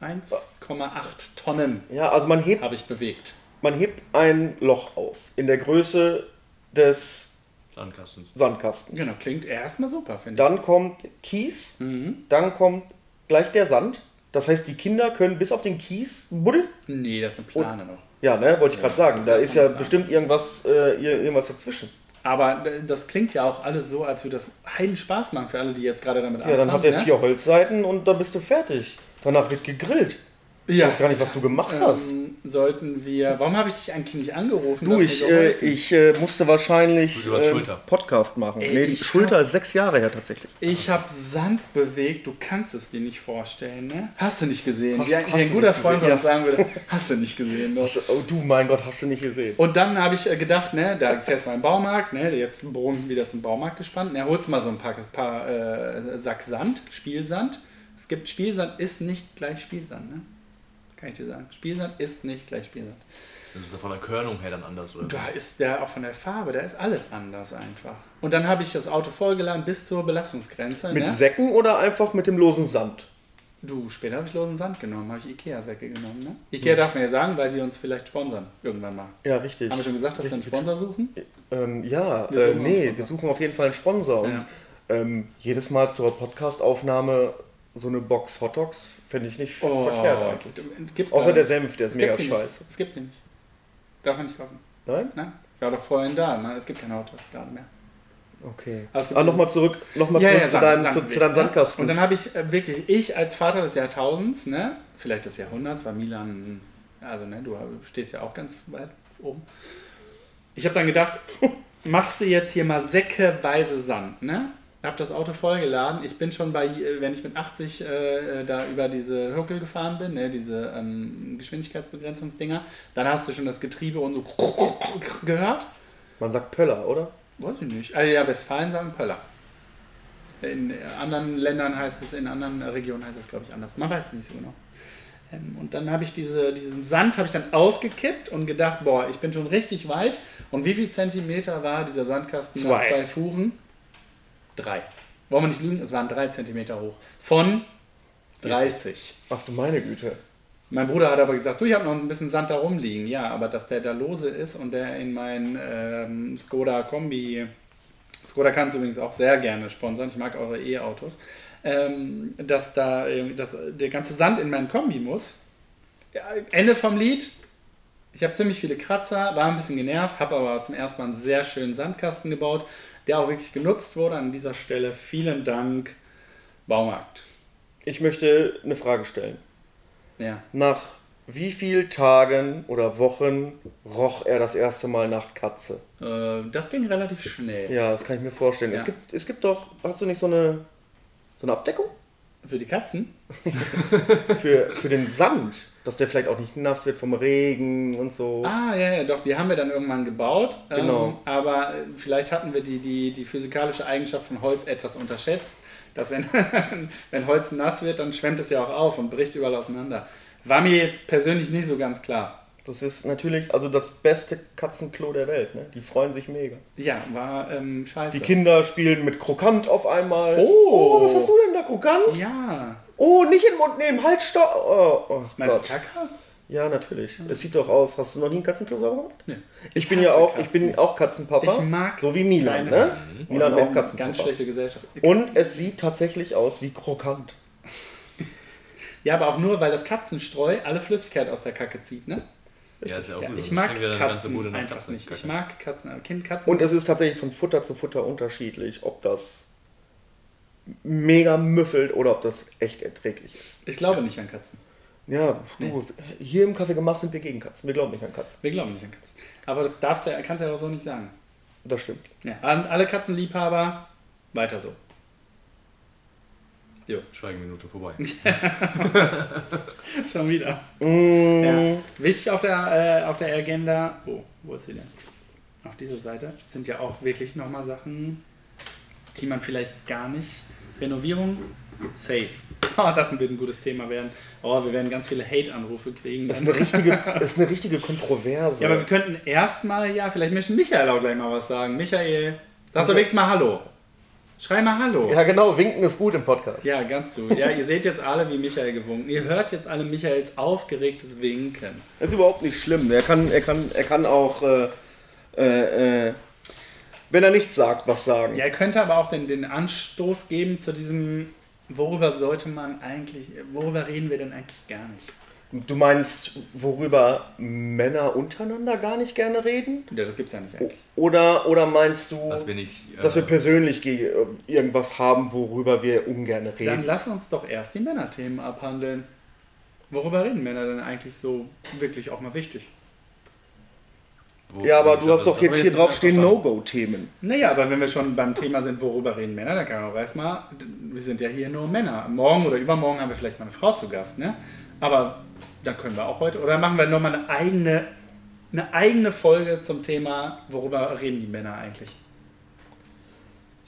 Speaker 1: 1,8 Tonnen
Speaker 2: Ja, also man hebt,
Speaker 1: habe ich bewegt.
Speaker 2: Man hebt ein Loch aus in der Größe des
Speaker 3: Sandkasten.
Speaker 2: Sandkastens.
Speaker 1: Genau, klingt erstmal super, finde
Speaker 2: Dann kommt Kies,
Speaker 1: Mhm.
Speaker 2: dann kommt gleich der Sand. Das heißt, die Kinder können bis auf den Kies buddeln.
Speaker 1: ich. Nee, das ist eine Plane noch.
Speaker 2: Ja, ne, wollte ich gerade sagen. Da ist ja bestimmt irgendwas, äh, ir- irgendwas dazwischen.
Speaker 1: Aber äh, das klingt ja auch alles so, als würde das heiden Spaß machen für alle, die jetzt gerade damit
Speaker 2: Ja, dann hat er
Speaker 1: ne?
Speaker 2: vier Holzseiten und dann bist du fertig. Danach wird gegrillt. Ich
Speaker 1: Ja.
Speaker 2: weiß gar nicht, was du gemacht hast.
Speaker 1: Ähm, sollten wir. Warum habe ich dich eigentlich nicht angerufen?
Speaker 2: Du,
Speaker 1: hast
Speaker 2: ich, äh, ich äh, musste wahrscheinlich ähm,
Speaker 3: Schulter.
Speaker 2: Podcast machen.
Speaker 1: Ey,
Speaker 2: nee, die
Speaker 1: ich
Speaker 2: Schulter ist sechs Jahre her tatsächlich.
Speaker 1: Ich habe Sand bewegt, du kannst es dir nicht vorstellen, ne? Hast du nicht gesehen?
Speaker 2: Hast-
Speaker 1: wie, ein-
Speaker 2: hast
Speaker 1: wie ein guter Freund von
Speaker 2: gesehen,
Speaker 1: uns sagen würde, hast du nicht gesehen. Doch.
Speaker 2: Was, oh, du, mein Gott, hast du nicht gesehen.
Speaker 1: Und dann habe ich äh, gedacht, ne, da fährst du mal im Baumarkt, ne, jetzt Bogen wieder zum Baumarkt gespannt, ne, holst mal so ein paar, paar äh, Sack Sand, Spielsand. Es gibt Spielsand ist nicht gleich Spielsand, ne? Kann ich dir sagen. Spielsand ist nicht gleich Spielsand.
Speaker 3: Das ist ja von der Körnung her dann anders, oder?
Speaker 1: Da ist der auch von der Farbe, da ist alles anders einfach. Und dann habe ich das Auto vollgeladen bis zur Belastungsgrenze.
Speaker 2: Mit
Speaker 1: ne?
Speaker 2: Säcken oder einfach mit dem losen Sand?
Speaker 1: Du, später habe ich losen Sand genommen, habe ich Ikea-Säcke genommen. Ne? Ikea darf mir ja sagen, weil die uns vielleicht sponsern irgendwann mal.
Speaker 2: Ja, richtig.
Speaker 1: Haben wir schon gesagt, dass wir einen Sponsor suchen?
Speaker 2: Ähm, ja,
Speaker 1: Wir
Speaker 2: äh,
Speaker 1: suchen einen
Speaker 2: nee, wir suchen auf jeden Fall einen Sponsor. Und
Speaker 1: Ja.
Speaker 2: ähm, jedes Mal zur Podcastaufnahme so eine Box Hotdogs fände ich nicht verkehrt eigentlich.
Speaker 1: Gibt's
Speaker 2: Außer der. Senf, der ist mega scheiße.
Speaker 1: Es gibt die nicht. Darf man nicht kaufen.
Speaker 2: Nein?
Speaker 1: Nein? Ich war doch vorhin da. Ne? Es gibt keine Hotdogs gerade mehr.
Speaker 2: Okay.
Speaker 1: Aber gibt
Speaker 2: Ah, nochmal zurück, noch mal
Speaker 1: Ja,
Speaker 2: zurück
Speaker 1: ja,
Speaker 2: zu, deinem, zu, zu deinem
Speaker 1: ne?
Speaker 2: Sandkasten.
Speaker 1: Und dann habe ich äh, wirklich, ich als Vater des Jahrtausends, ne, vielleicht des Jahrhunderts, weil Milan, also ne, du stehst ja auch ganz weit oben. Ich habe dann gedacht, *laughs* machst du jetzt hier mal säckeweise Sand, ne? Hab das Auto vollgeladen. Ich bin schon bei, äh, wenn ich mit 80 äh, da über diese Hürkel gefahren bin, ne, diese ähm, Geschwindigkeitsbegrenzungsdinger, dann hast du schon das Getriebe und so *laughs* gehört.
Speaker 2: Man sagt Pöller, oder?
Speaker 1: Weiß ich nicht. Also ja, Westfalen sagen Pöller. In anderen Ländern heißt es, in anderen Regionen heißt es, glaube ich, anders. Man weiß es nicht so genau. Ähm, Und dann habe ich diese, diesen Sand habe ich dann ausgekippt und gedacht, boah, ich bin schon richtig weit. Und wie viel Zentimeter war dieser Sandkasten?
Speaker 2: Zwei.
Speaker 1: Nach zwei Fuhren? Drei. Wollen wir nicht lügen? Es waren drei Zentimeter hoch. Von 30.
Speaker 2: Ach du meine Güte.
Speaker 1: Mein Bruder hat aber gesagt, du, ich habe noch ein bisschen Sand da rumliegen. Ja, aber dass der da lose ist und der in mein ähm, Skoda Kombi, Skoda kann es übrigens auch sehr gerne sponsern, ich mag eure E-Autos, ähm, dass da dass der ganze Sand in meinen Kombi muss. Ja, Ende vom Lied. Ich habe ziemlich viele Kratzer, war ein bisschen genervt, habe aber zum ersten Mal einen sehr schönen Sandkasten gebaut, der auch wirklich genutzt wurde. An dieser Stelle vielen Dank, Baumarkt.
Speaker 2: Ich möchte eine Frage stellen.
Speaker 1: Ja.
Speaker 2: Nach wie vielen Tagen oder Wochen roch er das erste Mal nach Katze?
Speaker 1: Äh, das ging relativ schnell.
Speaker 2: Ja, das kann ich mir vorstellen.
Speaker 1: Ja.
Speaker 2: Es, gibt, es gibt doch, hast du nicht so eine, so eine Abdeckung?
Speaker 1: Für die Katzen? *laughs*
Speaker 2: Für, für den Sand, dass der vielleicht auch nicht nass wird vom Regen und so.
Speaker 1: Ah, ja, ja, doch, die haben wir dann irgendwann gebaut.
Speaker 2: Genau.
Speaker 1: Ähm, aber äh, vielleicht hatten wir die, die, die physikalische Eigenschaft von Holz etwas unterschätzt, dass wenn, *laughs* wenn Holz nass wird, dann schwemmt es ja auch auf und bricht überall auseinander. War mir jetzt persönlich nicht so ganz klar.
Speaker 2: Das ist natürlich also das beste Katzenklo der Welt. Ne? Die freuen sich mega.
Speaker 1: Ja, war ähm, scheiße.
Speaker 2: Die Kinder spielen mit Krokant auf einmal.
Speaker 1: Oh.
Speaker 2: was hast du denn da, Krokant?
Speaker 1: Ja.
Speaker 2: Oh, nicht in den Mund nehmen, halt, stopp. Oh, oh
Speaker 1: Meinst du
Speaker 2: Gott.
Speaker 1: Kaka?
Speaker 2: Ja, natürlich. Es sieht doch aus. Hast du noch nie ein Katzenklo sauber gemacht?
Speaker 1: Nee.
Speaker 2: Ich bin
Speaker 1: hasse
Speaker 2: ja auch, ich
Speaker 1: Katzen.
Speaker 2: bin auch Katzenpapa.
Speaker 1: Ich mag
Speaker 2: so wie Milan,
Speaker 1: kleine
Speaker 2: ne? Milan
Speaker 1: Und
Speaker 2: auch
Speaker 1: bin
Speaker 2: Katzenpapa.
Speaker 1: Ganz schlechte Gesellschaft.
Speaker 2: Und es sieht tatsächlich aus wie Krokant. *laughs*
Speaker 1: Ja, aber auch nur, weil das Katzenstreu alle Flüssigkeit aus der Kacke zieht, ne?
Speaker 3: Ja, ist ja auch
Speaker 1: Ja,
Speaker 3: gut.
Speaker 1: ich mag Katzen einfach nicht. Ich
Speaker 3: Kacke.
Speaker 1: mag Katzen, aber Kind Katzen.
Speaker 2: Und es ist tatsächlich von Futter zu Futter unterschiedlich, ob das mega müffelt oder ob das echt erträglich ist.
Speaker 1: ich glaube nicht an Katzen.
Speaker 2: Ja, du, hier im Kaffee gemacht sind wir gegen Katzen. Wir glauben nicht an Katzen.
Speaker 1: Wir glauben nicht an Katzen. Aber das darfst du, ja- kannst du ja auch so nicht sagen.
Speaker 2: Das stimmt.
Speaker 1: Ja, an alle Katzenliebhaber, weiter so. Jo,
Speaker 3: Schweigeminute vorbei. *laughs*
Speaker 1: schon wieder.
Speaker 2: Mm,
Speaker 1: Ja. Wichtig auf der, äh, auf der Agenda, oh, wo ist sie denn? Auf dieser Seite sind ja auch wirklich nochmal Sachen, die man vielleicht gar nicht. Renovierung, safe. *laughs* Oh, das wird ein gutes Thema werden. Oh, wir werden ganz viele Hate-Anrufe kriegen.
Speaker 2: Das ist eine richtige, *laughs* das ist eine richtige Kontroverse.
Speaker 1: Ja, aber wir könnten erstmal, ja, vielleicht möchte Michael auch gleich mal was sagen. Michael, sag doch wenigstens mal Hallo. Schrei mal Hallo.
Speaker 2: ja, genau, winken ist gut im Podcast.
Speaker 1: Ja, ganz zu. Ja, ihr seht jetzt alle, wie Michael gewunken. Ihr hört jetzt alle Michaels aufgeregtes Winken.
Speaker 2: Das ist überhaupt nicht schlimm. Er kann, er kann, er kann auch, äh, äh, äh, wenn er nichts sagt, was sagen.
Speaker 1: Ja, er könnte aber auch den, den Anstoß geben zu diesem, worüber sollte man eigentlich, worüber reden wir denn eigentlich gar nicht?
Speaker 2: Du meinst, worüber Männer untereinander gar nicht gerne reden?
Speaker 1: Ja, das gibt's ja nicht eigentlich.
Speaker 2: Oder, oder meinst du,
Speaker 3: Dass wir nicht. Äh,
Speaker 2: dass wir persönlich ge- irgendwas haben, worüber wir ungern
Speaker 1: Dann
Speaker 2: reden?
Speaker 1: lass uns doch erst die Männerthemen abhandeln. Worüber reden Männer denn eigentlich so wirklich auch mal wichtig?
Speaker 2: Ja, aber du hast doch jetzt hier drauf stehen. No-Go-Themen.
Speaker 1: Naja, aber wenn wir schon beim Thema sind, worüber reden Männer, dann kann man auch erstmal, wir sind ja hier nur Männer. Morgen oder übermorgen haben wir vielleicht mal eine Frau zu Gast, ne? Aber da können wir auch heute, oder machen wir nochmal eine eigene, eine eigene Folge zum Thema, worüber reden die Männer eigentlich?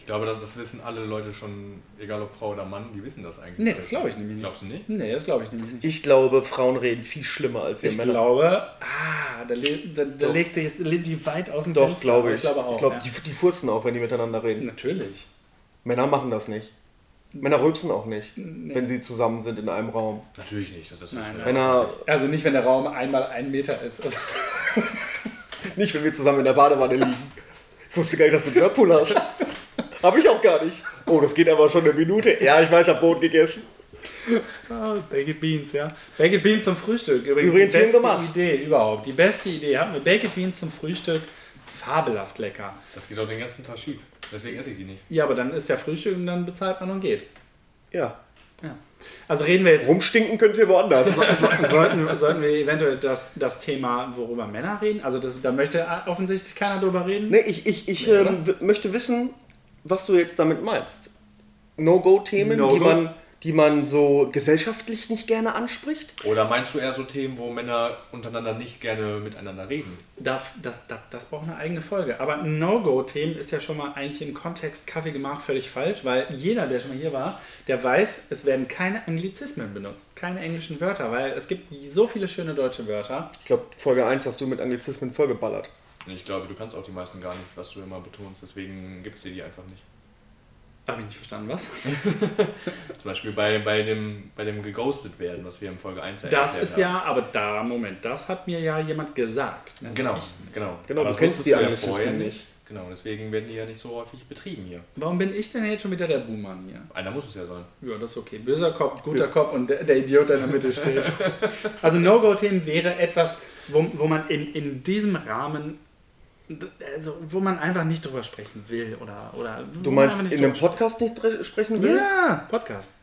Speaker 3: Ich glaube, das, das wissen alle Leute schon, egal ob Frau oder Mann, die wissen das eigentlich.
Speaker 1: Nee, das glaube ich nämlich nicht.
Speaker 3: Glaubst du nicht?
Speaker 1: Nee, das glaube ich nämlich nicht.
Speaker 2: Ich glaube, Frauen reden viel schlimmer als wir
Speaker 1: Ich
Speaker 2: Männer.
Speaker 1: glaube, ah, da, le- da, da legt sich jetzt legt sich weit aus dem
Speaker 2: Doch,
Speaker 1: Fenster,
Speaker 2: glaube ich.
Speaker 1: Ich glaube auch.
Speaker 2: ich glaube,
Speaker 1: ja.
Speaker 2: die, die furzen auch, wenn die miteinander reden.
Speaker 1: Natürlich.
Speaker 2: Männer machen das nicht. Männer rülpsen auch nicht,
Speaker 1: Nee.
Speaker 2: wenn sie zusammen sind in einem Raum.
Speaker 3: Natürlich nicht. Das ist
Speaker 1: Nein, nein.
Speaker 2: Männer,
Speaker 1: Also nicht, wenn der Raum einmal ein Meter ist. Also, *laughs*
Speaker 2: nicht wenn wir zusammen in der Badewanne liegen. Ich wusste gar nicht, dass du einen Whirlpool hast. *laughs* Hab ich auch gar nicht. Oh, das geht aber schon eine Minute. Ja, ich weiß, hab Brot gegessen.
Speaker 1: oh, Baked Beans, ja. Baked Beans zum Frühstück. Übrigens,
Speaker 2: Übrigens
Speaker 1: die beste
Speaker 2: gemacht.
Speaker 1: Idee überhaupt. Die beste Idee. Hatten wir Baked Beans zum Frühstück. Fabelhaft lecker.
Speaker 3: Das geht auch den ganzen Tag schief. Deswegen esse ich die nicht.
Speaker 1: Ja, aber dann ist ja Frühstück und dann bezahlt man und geht.
Speaker 2: Ja.
Speaker 1: Ja. Also reden wir jetzt
Speaker 2: Rumstinken könnt ihr woanders.
Speaker 1: sollten, sollten wir eventuell das, das Thema, worüber Männer reden? Also das, da möchte offensichtlich keiner drüber reden.
Speaker 2: Nee, ich, ich, ich
Speaker 1: Nee,
Speaker 2: ähm, möchte wissen, was du jetzt damit meinst. No-Go-Themen,
Speaker 1: No-Go?
Speaker 2: die, man, die man so gesellschaftlich nicht gerne anspricht?
Speaker 3: Oder meinst du eher so Themen, wo Männer untereinander nicht gerne miteinander reden?
Speaker 1: Das, das, das, das braucht eine eigene Folge. Aber No-Go-Themen ist ja schon mal eigentlich im Kontext Kaffee gemacht völlig falsch, weil jeder, der schon mal hier war, der weiß, es werden keine Anglizismen benutzt, keine englischen Wörter, weil es gibt so viele schöne deutsche Wörter.
Speaker 2: Ich glaube, Folge 1 hast du mit Anglizismen vollgeballert.
Speaker 3: Ich glaube, du kannst auch die meisten gar nicht, was du immer betonst. Deswegen gibt es dir die einfach nicht.
Speaker 1: Habe ich nicht verstanden, was? *laughs*
Speaker 3: Zum Beispiel bei, bei, dem, bei dem geghostet werden, was wir in Folge 1
Speaker 1: Das
Speaker 3: erklärt
Speaker 1: ist
Speaker 3: haben.
Speaker 1: ja, aber da, Moment, das hat mir ja jemand gesagt. Das
Speaker 3: Genau,
Speaker 1: ich-
Speaker 3: genau.
Speaker 2: Genau,
Speaker 3: Aber
Speaker 2: du
Speaker 3: das
Speaker 2: kennst
Speaker 3: wusstest
Speaker 2: die
Speaker 3: du ja vorher
Speaker 2: nicht.
Speaker 3: Genau, deswegen werden die ja nicht so häufig betrieben hier.
Speaker 1: Warum bin ich denn jetzt schon wieder der Buhmann hier?
Speaker 3: Einer muss es ja sein.
Speaker 1: Ja, das ist okay. Böser Kopf, guter Kopf und der, der Idiot, der in der Mitte steht. *laughs* Also No-Go-Themen wäre etwas, wo, wo man in, in diesem Rahmen, also wo man einfach nicht drüber sprechen will oder oder.
Speaker 2: Du meinst in einem Podcast nicht sprechen will?
Speaker 1: Ja, Podcast.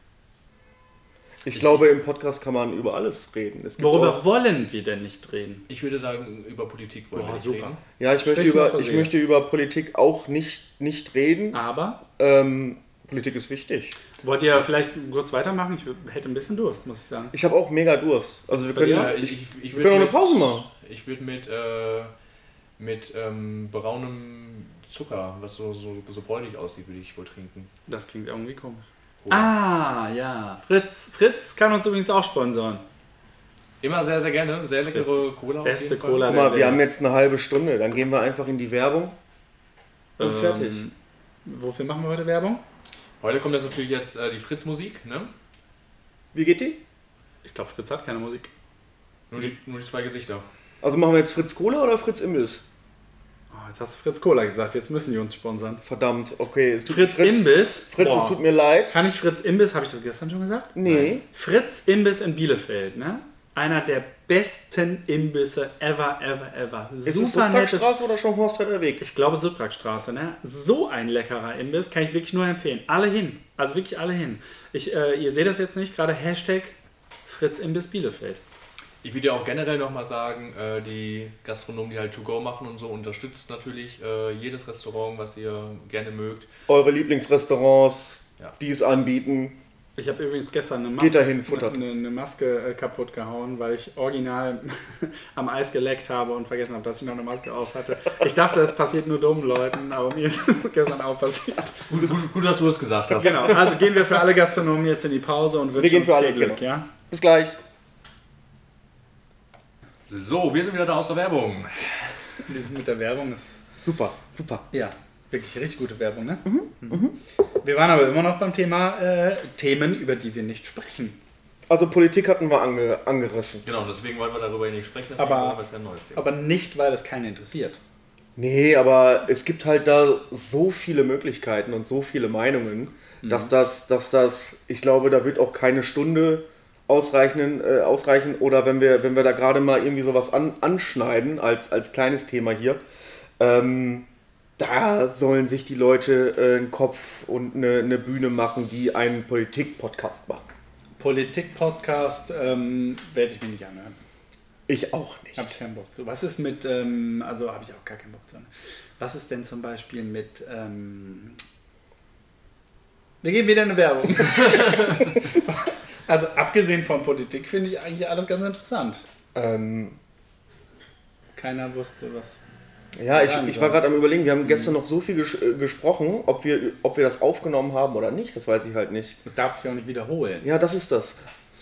Speaker 2: Ich glaube, im Podcast kann man über alles reden. Es gibt
Speaker 1: Worüber
Speaker 2: auch,
Speaker 1: wollen wir denn nicht reden?
Speaker 3: Ich würde sagen, über Politik wollen
Speaker 1: Boah,
Speaker 3: wir nicht
Speaker 1: super.
Speaker 3: reden.
Speaker 2: ja, ich möchte, über, ich möchte über Politik auch nicht, nicht reden.
Speaker 1: Aber
Speaker 2: Ähm, Politik ist wichtig.
Speaker 1: wollt ihr vielleicht kurz weitermachen? Ich hätte ein bisschen Durst, muss ich sagen.
Speaker 2: Ich habe auch mega Durst. Also wir können,
Speaker 1: Ja,
Speaker 3: ich, ich, ich
Speaker 2: wir können auch eine Pause machen.
Speaker 3: Ich würde mit, äh, mit ähm, braunem Zucker, was so, so, so bräunlich aussieht, würde ich wohl trinken.
Speaker 1: Das klingt irgendwie komisch.
Speaker 3: Cola.
Speaker 1: Ah, ja. Fritz. Fritz kann uns übrigens auch sponsoren.
Speaker 3: Immer sehr, sehr gerne. Sehr leckere
Speaker 1: Fritz.
Speaker 3: Cola.
Speaker 1: Beste. Cola.
Speaker 2: Guck mal, wir haben jetzt eine halbe Stunde. Dann gehen wir einfach in die Werbung und
Speaker 1: Ähm,
Speaker 2: fertig.
Speaker 1: Wofür machen wir heute Werbung?
Speaker 3: Heute kommt jetzt natürlich jetzt äh, die Fritz-Musik, ne?
Speaker 2: Wie geht die?
Speaker 1: Ich glaube, Fritz hat keine Musik.
Speaker 3: Nur die, nur die zwei Gesichter.
Speaker 2: Also machen wir jetzt Fritz Cola oder Fritz Imbiss?
Speaker 1: Oh, jetzt hast du Fritz Cola gesagt, jetzt müssen die uns sponsern.
Speaker 2: Verdammt, okay. Es tut,
Speaker 1: Fritz, Imbiss.
Speaker 2: Fritz,
Speaker 1: Boah.
Speaker 2: es tut mir leid.
Speaker 1: Kann ich Fritz Imbiss, habe ich das gestern schon gesagt?
Speaker 2: Nee.
Speaker 1: Fritz Imbiss in Bielefeld, ne? einer der besten Imbisse ever, ever, ever.
Speaker 2: Ist es Subbrackstraße oder schon Horstheder Weg?
Speaker 1: Ich glaube Südbrackstraße, ne? So ein leckerer Imbiss, kann ich wirklich nur empfehlen. Alle hin. Also wirklich alle hin. Ich, äh, ihr seht das jetzt nicht, gerade Hashtag Fritz Imbiss Bielefeld.
Speaker 3: Ich würde ja auch generell nochmal sagen, äh, die Gastronomen, die halt To-Go machen und so, unterstützt natürlich äh, jedes Restaurant, was ihr gerne mögt.
Speaker 2: Eure Lieblingsrestaurants,
Speaker 3: Ja.
Speaker 2: die es anbieten.
Speaker 1: Ich habe übrigens gestern eine Maske,
Speaker 2: dahin,
Speaker 1: eine, eine Maske äh, kaputt gehauen, weil ich original *laughs* am Eis geleckt habe und vergessen habe, dass ich noch eine Maske auf hatte. Ich dachte, es passiert nur dummen Leuten, aber mir ist es *laughs* gestern auch passiert.
Speaker 3: Gut, gut, gut dass du es gesagt hast.
Speaker 1: Genau, also gehen wir für alle Gastronomen jetzt in die Pause und wünschen
Speaker 2: gehen
Speaker 1: uns
Speaker 2: für alle,
Speaker 1: Glück,
Speaker 2: genau.
Speaker 1: ja?
Speaker 2: Bis gleich.
Speaker 3: So, wir sind wieder da aus der Werbung.
Speaker 1: Dieses mit der Werbung ist,
Speaker 2: Super, super.
Speaker 1: ja, wirklich richtig gute Werbung, ne? Mhm. Wir waren aber immer noch beim Thema äh, Themen, über die wir nicht sprechen.
Speaker 2: Also Politik hatten wir ange angerissen.
Speaker 3: Genau, deswegen wollen wir darüber nicht sprechen, deswegen
Speaker 1: Aber-
Speaker 3: wir ja Thema.
Speaker 1: Aber nicht, weil es keinen interessiert.
Speaker 2: Nee, aber es gibt halt da so viele Möglichkeiten und so viele Meinungen, dass das, dass das, ich glaube, da wird auch keine Stunde ausreichen, äh, ausreichen oder wenn wir, wenn wir da gerade mal irgendwie sowas an, anschneiden als, als kleines Thema hier, ähm, da sollen sich die Leute äh, einen Kopf und eine, eine Bühne machen, die einen Politik-Podcast machen.
Speaker 1: Politik-Podcast ähm, werde ich mir nicht anhören.
Speaker 2: Ich auch nicht.
Speaker 1: Habe ich keinen Bock zu. Was ist mit, ähm, also habe ich auch gar keinen Bock zu. Was ist denn zum Beispiel mit, ähm, wir geben wieder eine Werbung. *laughs* *laughs* also abgesehen von Politik finde ich eigentlich alles ganz interessant.
Speaker 2: Ähm,
Speaker 1: Keiner wusste was.
Speaker 2: Ja, ich, ich war gerade am überlegen, wir haben gestern noch so viel ges äh, gesprochen, ob wir, ob wir das aufgenommen haben oder nicht, das weiß ich halt nicht.
Speaker 1: Das darf sich auch nicht wiederholen.
Speaker 2: Ja, das ist das.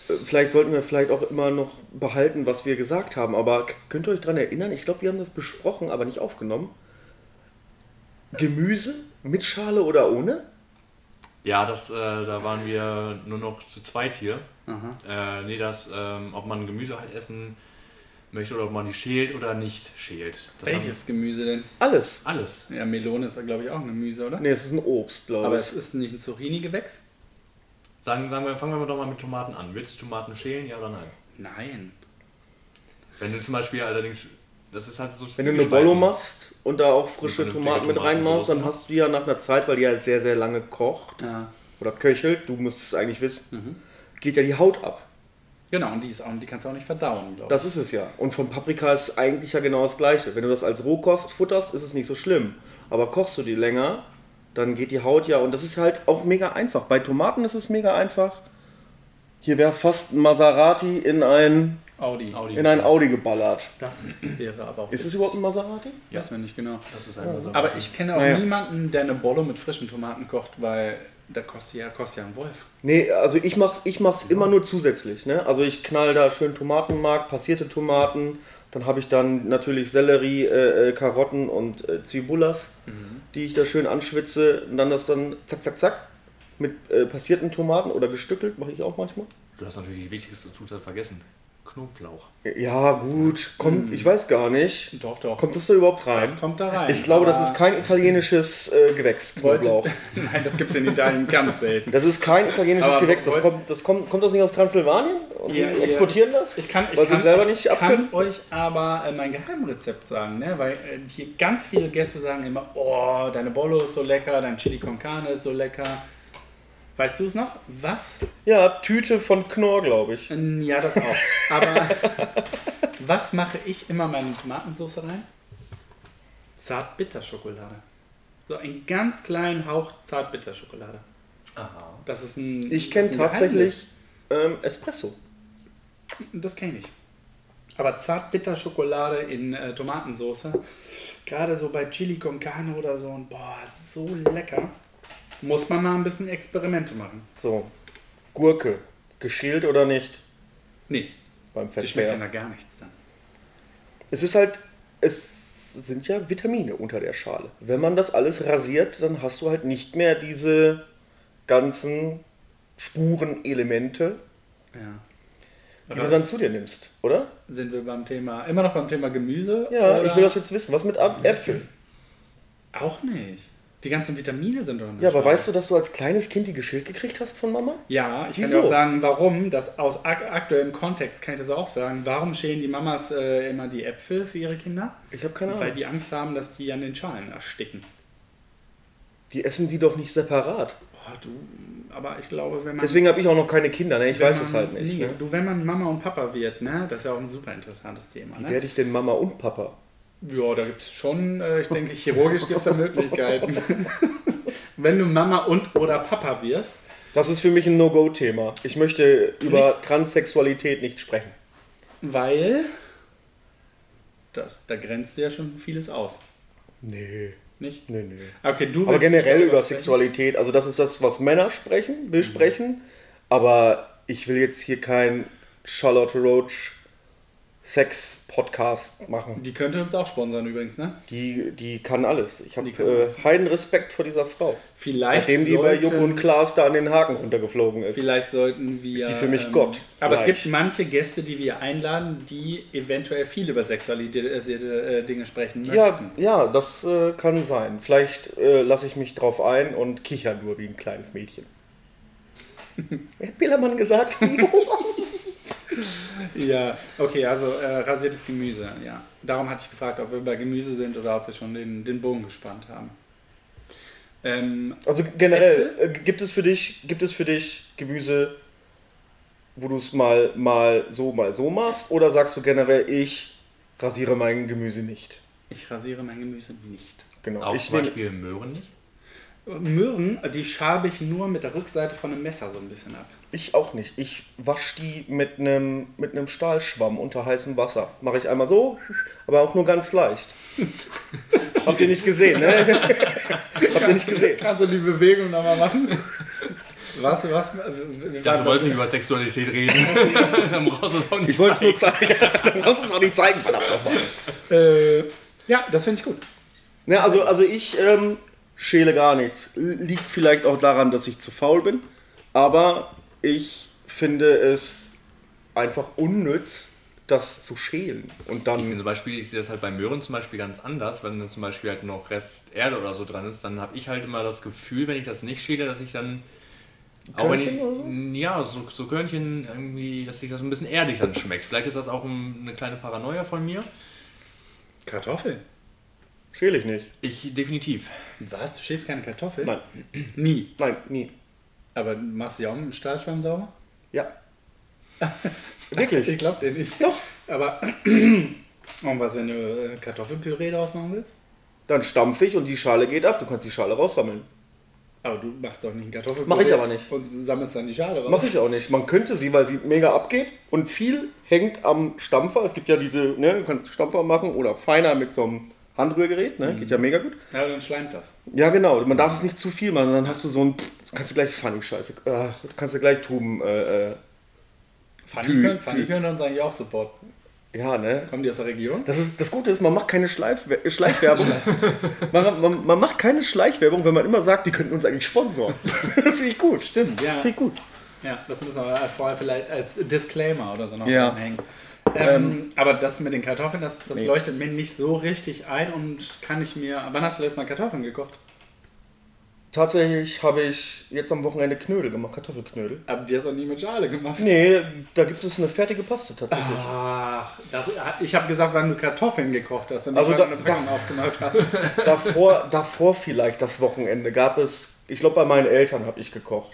Speaker 2: Äh, Vielleicht sollten wir vielleicht auch immer noch behalten, was wir gesagt haben, aber könnt ihr euch daran erinnern? Ich glaube, wir haben das besprochen, aber nicht aufgenommen. Gemüse mit Schale oder ohne?
Speaker 3: Ja, das, äh, da waren wir nur noch zu zweit hier.
Speaker 1: Aha.
Speaker 3: Äh, nee, das, ähm, ob man Gemüse halt essen möchte oder ob man die schält oder nicht schält. Das
Speaker 1: Welches Gemüse denn?
Speaker 2: Alles.
Speaker 3: Alles.
Speaker 1: Ja, Melone ist glaube ich auch ein Gemüse, oder?
Speaker 2: Nee, es ist ein Obst,
Speaker 1: Aber
Speaker 2: glaube
Speaker 1: es
Speaker 2: ich.
Speaker 1: ist nicht ein Zucchini-Gewächs?
Speaker 3: Sagen, sagen wir, fangen wir doch mal mit Tomaten an. Willst du Tomaten schälen, ja oder nein?
Speaker 1: Nein.
Speaker 3: Wenn du zum Beispiel allerdings, das ist halt so
Speaker 2: Wenn du eine. Bollo machst und da auch frische Tomaten mit reinmachst, dann hast du ja nach einer Zeit, weil die halt sehr, sehr lange kocht
Speaker 1: Ja.
Speaker 2: oder köchelt, du musst es eigentlich wissen, geht ja die Haut ab.
Speaker 1: Genau, und die, ist auch, die kannst du auch nicht verdauen, glaube ich.
Speaker 2: Das ist es ja. Und von Paprika ist eigentlich ja genau das gleiche. Wenn du das als Rohkost futterst, ist es nicht so schlimm. Aber kochst du die länger, dann geht die Haut ja. Und das ist halt auch mega einfach. Bei Tomaten ist es mega einfach. Hier wäre fast ein Maserati in ein,
Speaker 1: Audi.
Speaker 3: Audi.
Speaker 2: in ein Audi geballert.
Speaker 1: Das wäre aber auch.
Speaker 2: Ist es überhaupt ein Maserati?
Speaker 3: Ja.
Speaker 1: Weiß man nicht genau.
Speaker 3: Das ist einfach so.
Speaker 1: Aber ich kenne auch
Speaker 2: Naja.
Speaker 1: niemanden, der eine Bolle mit frischen Tomaten kocht, weil da kostet ja, kostet ja ein Wolf.
Speaker 2: Nee, also ich mach's, ich mach's immer nur zusätzlich. Ne? Also ich knall da schön Tomatenmark, passierte Tomaten. Dann habe ich dann natürlich Sellerie, äh, äh, Karotten und äh, Zibulas, die ich da schön anschwitze. Und dann das dann zack, zack, zack mit äh, passierten Tomaten oder gestückelt, mache ich auch manchmal.
Speaker 3: Du hast natürlich die wichtigste Zutat vergessen. Knoblauch.
Speaker 2: Ja, gut, kommt, ich weiß gar nicht.
Speaker 1: Doch, doch.
Speaker 2: Kommt das da überhaupt rein?
Speaker 1: das kommt da rein.
Speaker 2: Ich glaube, das ist kein italienisches äh, Gewächs, Knoblauch. *laughs*
Speaker 1: Nein, das gibt es in Italien ganz selten.
Speaker 2: Das ist kein italienisches
Speaker 1: Aber
Speaker 2: Gewächs. Das kommt, das kommt, kommt das nicht aus Transsilvanien? Und
Speaker 1: Ja,
Speaker 2: die
Speaker 1: ja,
Speaker 2: exportieren das?
Speaker 1: Ich kann, ich
Speaker 2: Weil
Speaker 1: kann,
Speaker 2: selber
Speaker 1: euch,
Speaker 2: nicht
Speaker 1: kann
Speaker 2: abkönnen?
Speaker 1: euch aber äh, mein Geheimrezept sagen, ne? weil äh, hier ganz viele Gäste sagen immer, oh, deine Bollo ist so lecker, dein Chili con Carne ist so lecker. Weißt du es noch? Was?
Speaker 2: Ja, Tüte von Knorr, glaube ich.
Speaker 1: Ja, das auch. Aber *laughs* was mache ich immer meine Tomatensauce rein? Zartbitterschokolade. So einen ganz kleinen Hauch Zartbitterschokolade.
Speaker 3: Aha.
Speaker 1: Das ist ein.
Speaker 2: Ich kenne tatsächlich ähm, Espresso.
Speaker 1: Das kenne ich. Aber Zartbitterschokolade in äh, Tomatensauce, gerade so bei Chili con Carne oder so, und boah, so lecker. Muss man mal ein bisschen Experimente machen.
Speaker 2: So, Gurke. Geschält oder nicht?
Speaker 1: Nee,
Speaker 2: Beim
Speaker 1: die schmeckt ja nach gar nichts dann.
Speaker 2: Es ist halt, es sind ja Vitamine unter der Schale. Wenn man das alles rasiert, dann hast du halt nicht mehr diese ganzen Spurenelemente,
Speaker 1: Ja.
Speaker 2: die du dann zu dir nimmst, oder?
Speaker 1: Sind wir beim Thema, immer noch beim Thema Gemüse?
Speaker 2: Ja,
Speaker 1: oder?
Speaker 2: ich will das jetzt wissen. Was mit Äpfeln?
Speaker 1: Auch nicht. Die ganzen Vitamine sind doch in der
Speaker 2: Ja, aber
Speaker 1: Schale.
Speaker 2: weißt du, dass du als kleines Kind die geschält gekriegt hast von Mama?
Speaker 1: Ja, ich kann
Speaker 2: Wieso?
Speaker 1: dir auch sagen, warum. Das aus ak aktuellem Kontext kann ich das auch sagen. Warum schälen die Mamas äh, immer die Äpfel für ihre Kinder?
Speaker 2: Ich habe keine
Speaker 1: Weil
Speaker 2: Ahnung.
Speaker 1: die Angst haben, dass die an den Schalen ersticken.
Speaker 2: Die essen die doch nicht separat.
Speaker 1: Boah, du, aber ich glaube, wenn man.
Speaker 2: Deswegen habe ich auch noch keine Kinder, ne? Ich weiß
Speaker 1: man,
Speaker 2: es halt nicht.
Speaker 1: Nee,
Speaker 2: Ne?
Speaker 1: Du, wenn man Mama und Papa wird, ne? Das ist ja auch ein super interessantes Thema.
Speaker 2: Wie
Speaker 1: Ne?
Speaker 2: werde ich denn Mama und Papa?
Speaker 1: Ja, da gibt es schon, äh, ich denke, chirurgisch gibt es da Möglichkeiten. *laughs* wenn du Mama und oder Papa wirst,
Speaker 2: Das ist für mich ein No-Go-Thema. Ich möchte über Transsexualität nicht sprechen.
Speaker 1: weil das, da grenzt ja schon vieles aus.
Speaker 2: Nee,
Speaker 1: Nicht?
Speaker 2: nee, nee.
Speaker 1: Okay, du
Speaker 2: Aber
Speaker 1: nicht
Speaker 2: generell über
Speaker 1: sprechen?
Speaker 2: Sexualität, also das ist das, was Männer sprechen,
Speaker 1: Mhm.
Speaker 2: besprechen. Aber ich will jetzt hier kein Charlotte Roach Sex-Podcast machen.
Speaker 1: Die könnte uns auch sponsern übrigens, ne?
Speaker 2: Die, die kann alles. Ich habe äh, heiden Respekt vor dieser Frau.
Speaker 1: Vielleicht
Speaker 2: Seitdem die bei Joko und Klaas da an den Haken runtergeflogen ist.
Speaker 1: Vielleicht sollten wir.
Speaker 2: Ist die für mich Gott.
Speaker 1: Aber es
Speaker 2: Gleich.
Speaker 1: gibt manche Gäste, die wir einladen, die eventuell viel über sexualisierte äh, Dinge sprechen
Speaker 2: Ja,
Speaker 1: möchten.
Speaker 2: ja, das äh, kann sein. Vielleicht äh, lasse ich mich drauf ein und kicher nur wie ein kleines Mädchen. *laughs* Hat Billermann gesagt? *laughs* *laughs*
Speaker 1: Ja, okay, also äh, rasiertes Gemüse, ja. Darum hatte ich gefragt, ob wir bei Gemüse sind oder ob wir schon den, den Bogen gespannt haben. Ähm,
Speaker 2: also generell, äh, gibt es für dich, gibt es für dich Gemüse, wo du es mal, mal so, mal so machst? Oder sagst du generell, ich rasiere mein Gemüse nicht?
Speaker 1: ich rasiere mein Gemüse nicht.
Speaker 2: Genau.
Speaker 3: Auch
Speaker 2: ich
Speaker 3: zum
Speaker 2: nehme-
Speaker 3: Beispiel Möhren nicht.
Speaker 1: Möhren, die schabe ich nur mit der Rückseite von einem Messer so ein bisschen ab.
Speaker 2: Ich auch nicht. Ich wasche die mit einem mit einem Stahlschwamm unter heißem Wasser. Mache ich einmal so, aber auch nur ganz leicht. *laughs* Habt ihr nicht gesehen, ne? *laughs* Habt ihr nicht gesehen?
Speaker 1: Kannst du die Bewegung nochmal machen? Was, was?
Speaker 3: Ich dachte, du wolltest nicht über Sexualität reden. *laughs* Dann brauchst du es auch nicht.
Speaker 2: Ich wollte es nur zeigen. Du musst es auch nicht zeigen, verdammt nochmal.
Speaker 1: Äh, ja, das finde ich gut.
Speaker 2: Ne, also, also ich ähm, schäle gar nichts. Liegt vielleicht auch daran, dass ich zu faul bin. Aber ich finde es einfach unnütz, das zu schälen. Und
Speaker 3: Ich
Speaker 2: dann.
Speaker 3: finde zum Beispiel, ich sehe das halt bei Möhren zum Beispiel ganz anders, wenn dann zum Beispiel halt noch Rest Erde oder so dran ist, dann habe ich halt immer das Gefühl, wenn ich das nicht schäle, dass ich dann auch wenn ich,
Speaker 2: Körnchen
Speaker 3: ja, so, so Körnchen irgendwie, dass sich das ein bisschen erdig dann schmeckt. Vielleicht ist das auch ein, eine kleine Paranoia von mir.
Speaker 1: Kartoffeln.
Speaker 2: Schäle ich nicht.
Speaker 3: Ich definitiv.
Speaker 1: Was? Du schälst keine Kartoffeln?
Speaker 2: Nein,
Speaker 1: Nie.
Speaker 2: nein, nie.
Speaker 1: Aber machst du ja auch dem Stahlschwamm sauber?
Speaker 2: Ja. *laughs*
Speaker 1: Ich
Speaker 2: Wirklich?
Speaker 1: glaube dir nicht.
Speaker 2: Doch.
Speaker 1: Aber *clears throat* und was, wenn du äh, Kartoffelpüree daraus machen willst?
Speaker 2: Dann stampfe ich und die Schale geht ab. Du kannst die Schale raussammeln.
Speaker 1: Aber du machst doch nicht einen Kartoffelpüree.
Speaker 2: Mach ich aber nicht.
Speaker 1: Und sammelst dann die Schale raus.
Speaker 2: Mach ich auch nicht. Man könnte sie, weil sie mega abgeht und viel hängt am Stampfer. Es gibt ja diese, ne, du kannst Stampfer machen oder feiner mit so einem Handrührgerät, ne? Geht ja mega gut.
Speaker 1: Ja, dann schleimt das.
Speaker 2: Ja, genau. Man darf es nicht zu viel machen, dann hast du so ein. Kannst du gleich Funny Scheiße. Ach, kannst du gleich tuben. Äh, äh,
Speaker 1: Fanny,
Speaker 2: Pü-
Speaker 1: können, Fanny
Speaker 2: Pü-
Speaker 1: können uns eigentlich auch supporten.
Speaker 2: ja, ne?
Speaker 1: Kommen die aus der Region?
Speaker 2: Das, ist, das Gute ist, man macht keine Schleifwe Schleichwerbung. *laughs* *laughs* man, man, man macht keine Schleichwerbung, wenn man immer sagt, die könnten uns eigentlich sponsoren. *laughs* das finde ich gut.
Speaker 1: Stimmt, ja.
Speaker 2: Finde ich gut.
Speaker 1: Ja, das müssen wir vorher vielleicht als Disclaimer oder so noch
Speaker 2: Ja.
Speaker 1: dranhängen. Ähm, aber das mit den Kartoffeln, das, das
Speaker 2: Nee.
Speaker 1: leuchtet mir nicht so richtig ein und kann ich mir. Wann hast du letztes Mal Kartoffeln gekocht?
Speaker 2: Tatsächlich habe ich jetzt am Wochenende Knödel gemacht, Kartoffelknödel.
Speaker 1: Aber die hast du auch nie mit Schale gemacht.
Speaker 2: Nee, da gibt es eine fertige Paste tatsächlich.
Speaker 1: Ach, das, ich habe gesagt, wann du Kartoffeln gekocht hast und nicht,
Speaker 2: Also
Speaker 1: wann
Speaker 2: da-
Speaker 1: du eine Packung aufgemacht hast. *laughs*
Speaker 2: davor, davor vielleicht das Wochenende gab es, ich glaube bei meinen Eltern habe ich gekocht.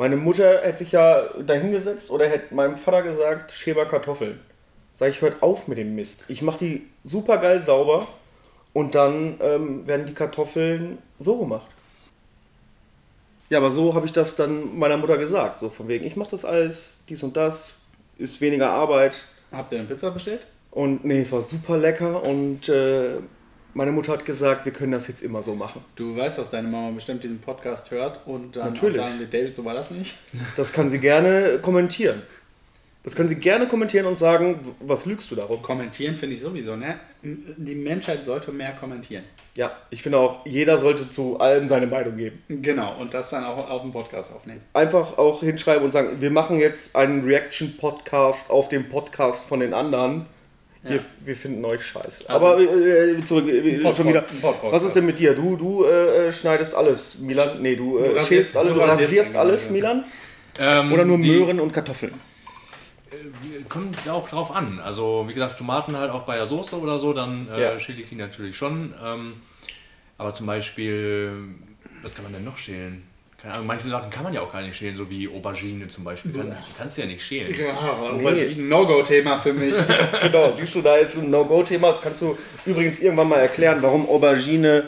Speaker 2: Meine Mutter hätte sich ja dahingesetzt oder hätte meinem Vater gesagt, schäber Kartoffeln. Sag ich, hört auf mit dem Mist. Ich mache die super geil sauber und dann ähm, werden die Kartoffeln so gemacht. Ja, aber so habe ich das dann meiner Mutter gesagt. So von wegen, ich mache das alles, dies und das, ist weniger Arbeit.
Speaker 1: Habt ihr eine Pizza bestellt?
Speaker 2: Und nee, es war super lecker und äh, meine Mutter hat gesagt, wir können das jetzt immer so machen.
Speaker 1: Du weißt, dass deine Mama bestimmt diesen Podcast hört und dann
Speaker 2: Natürlich.
Speaker 1: sagen wird, David, so war das nicht.
Speaker 2: Das kann sie gerne kommentieren. Das können sie gerne kommentieren und sagen, was lügst du darum?
Speaker 1: Kommentieren finde ich sowieso, ne? Die Menschheit sollte mehr kommentieren.
Speaker 2: Ja, ich finde auch, jeder sollte zu allem seine Meinung geben.
Speaker 1: Genau, und das dann auch auf dem Podcast aufnehmen.
Speaker 2: Einfach auch hinschreiben und sagen, wir machen jetzt einen Reaction-Podcast auf dem Podcast von den anderen. Wir, wir finden euch scheiße. Aber äh, zurück, äh,
Speaker 1: Podcast-
Speaker 2: schon wieder.
Speaker 1: Podcast.
Speaker 2: Was ist denn mit dir? Du, du äh, schneidest alles, Milan. Nee, du, äh,
Speaker 1: Du rasierst-
Speaker 2: schälst alles,
Speaker 1: du rasierst
Speaker 2: alles,
Speaker 1: Garten.
Speaker 2: Milan?
Speaker 3: Ähm,
Speaker 2: Oder nur
Speaker 3: die-
Speaker 2: Möhren und Kartoffeln?
Speaker 3: Kommt auch drauf an. Also, wie gesagt, Tomaten halt auch bei der Soße oder so, dann äh,
Speaker 2: Ja.
Speaker 3: schäle ich die natürlich schon. Ähm, aber zum Beispiel, was kann man denn noch schälen? Keine Ahnung, manche Sachen kann man ja auch gar nicht schälen, so wie Aubergine zum Beispiel. Kann, das kannst du ja nicht schälen.
Speaker 1: Ja, Aubergine, No-Go-Thema für mich. *laughs*
Speaker 2: Genau, siehst du, da ist ein No-Go-Thema. Das kannst du übrigens irgendwann mal erklären, warum Aubergine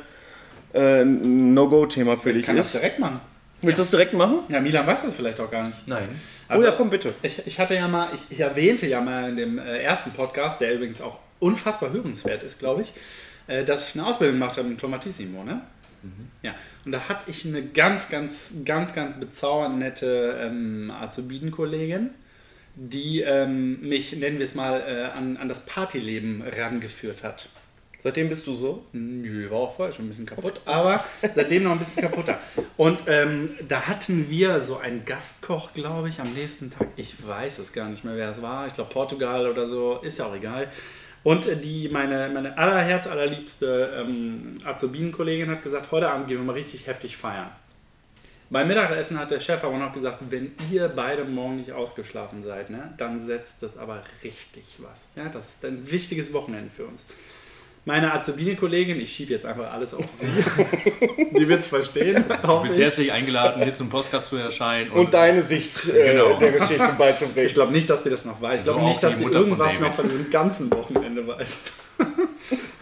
Speaker 2: äh, ein No-Go-Thema für
Speaker 1: Ich
Speaker 2: dich
Speaker 1: kann das
Speaker 2: ist.
Speaker 1: direkt machen.
Speaker 2: Willst du das direkt machen?
Speaker 1: Ja, Milan weiß das vielleicht auch gar nicht.
Speaker 3: Nein.
Speaker 1: Also,
Speaker 2: oh ja, komm bitte.
Speaker 1: Ich, ich hatte ja mal, ich, ich erwähnte ja mal in dem äh, ersten Podcast, der übrigens auch unfassbar hörenswert ist, glaube ich, äh, dass ich eine Ausbildung gemacht habe im Tomatissimo, ne? Ja, und da hatte ich eine ganz, ganz, ganz, ganz bezaubernd nette ähm, Azubiden-Kollegin, die ähm, mich, nennen wir es mal, äh, an, an das Partyleben rangeführt hat.
Speaker 2: Seitdem bist du so?
Speaker 1: Nö, war auch vorher schon ein bisschen kaputt, aber seitdem noch ein bisschen kaputter. Und ähm, da hatten wir so einen Gastkoch, glaube ich, am nächsten Tag. Ich weiß es gar nicht mehr, wer es war. Ich glaube Portugal oder so, ist ja auch egal. Und die, meine, meine allerherz, allerliebste ähm, Azubinen-Kollegin hat gesagt, heute Abend gehen wir mal richtig heftig feiern. Beim Mittagessen hat der Chef aber noch gesagt, wenn ihr beide morgen nicht ausgeschlafen seid, ne, dann setzt das aber richtig was. Ja, das ist ein wichtiges Wochenende für uns. Meine Azubine-Kollegin, ich schiebe jetzt einfach alles auf sie, *laughs* die wird es verstehen. *laughs*
Speaker 3: Du bist
Speaker 1: ich.
Speaker 3: herzlich eingeladen, hier zum Podcast zu erscheinen.
Speaker 2: Und deine Sicht äh,
Speaker 3: Genau.
Speaker 2: der Geschichte
Speaker 1: Ich
Speaker 2: beizubringen.
Speaker 1: glaube nicht, dass die das noch weiß. Ich
Speaker 3: So
Speaker 1: glaube nicht,
Speaker 3: auch
Speaker 1: dass
Speaker 3: die Mutter
Speaker 1: irgendwas noch von diesem ganzen Wochenende weiß. *laughs*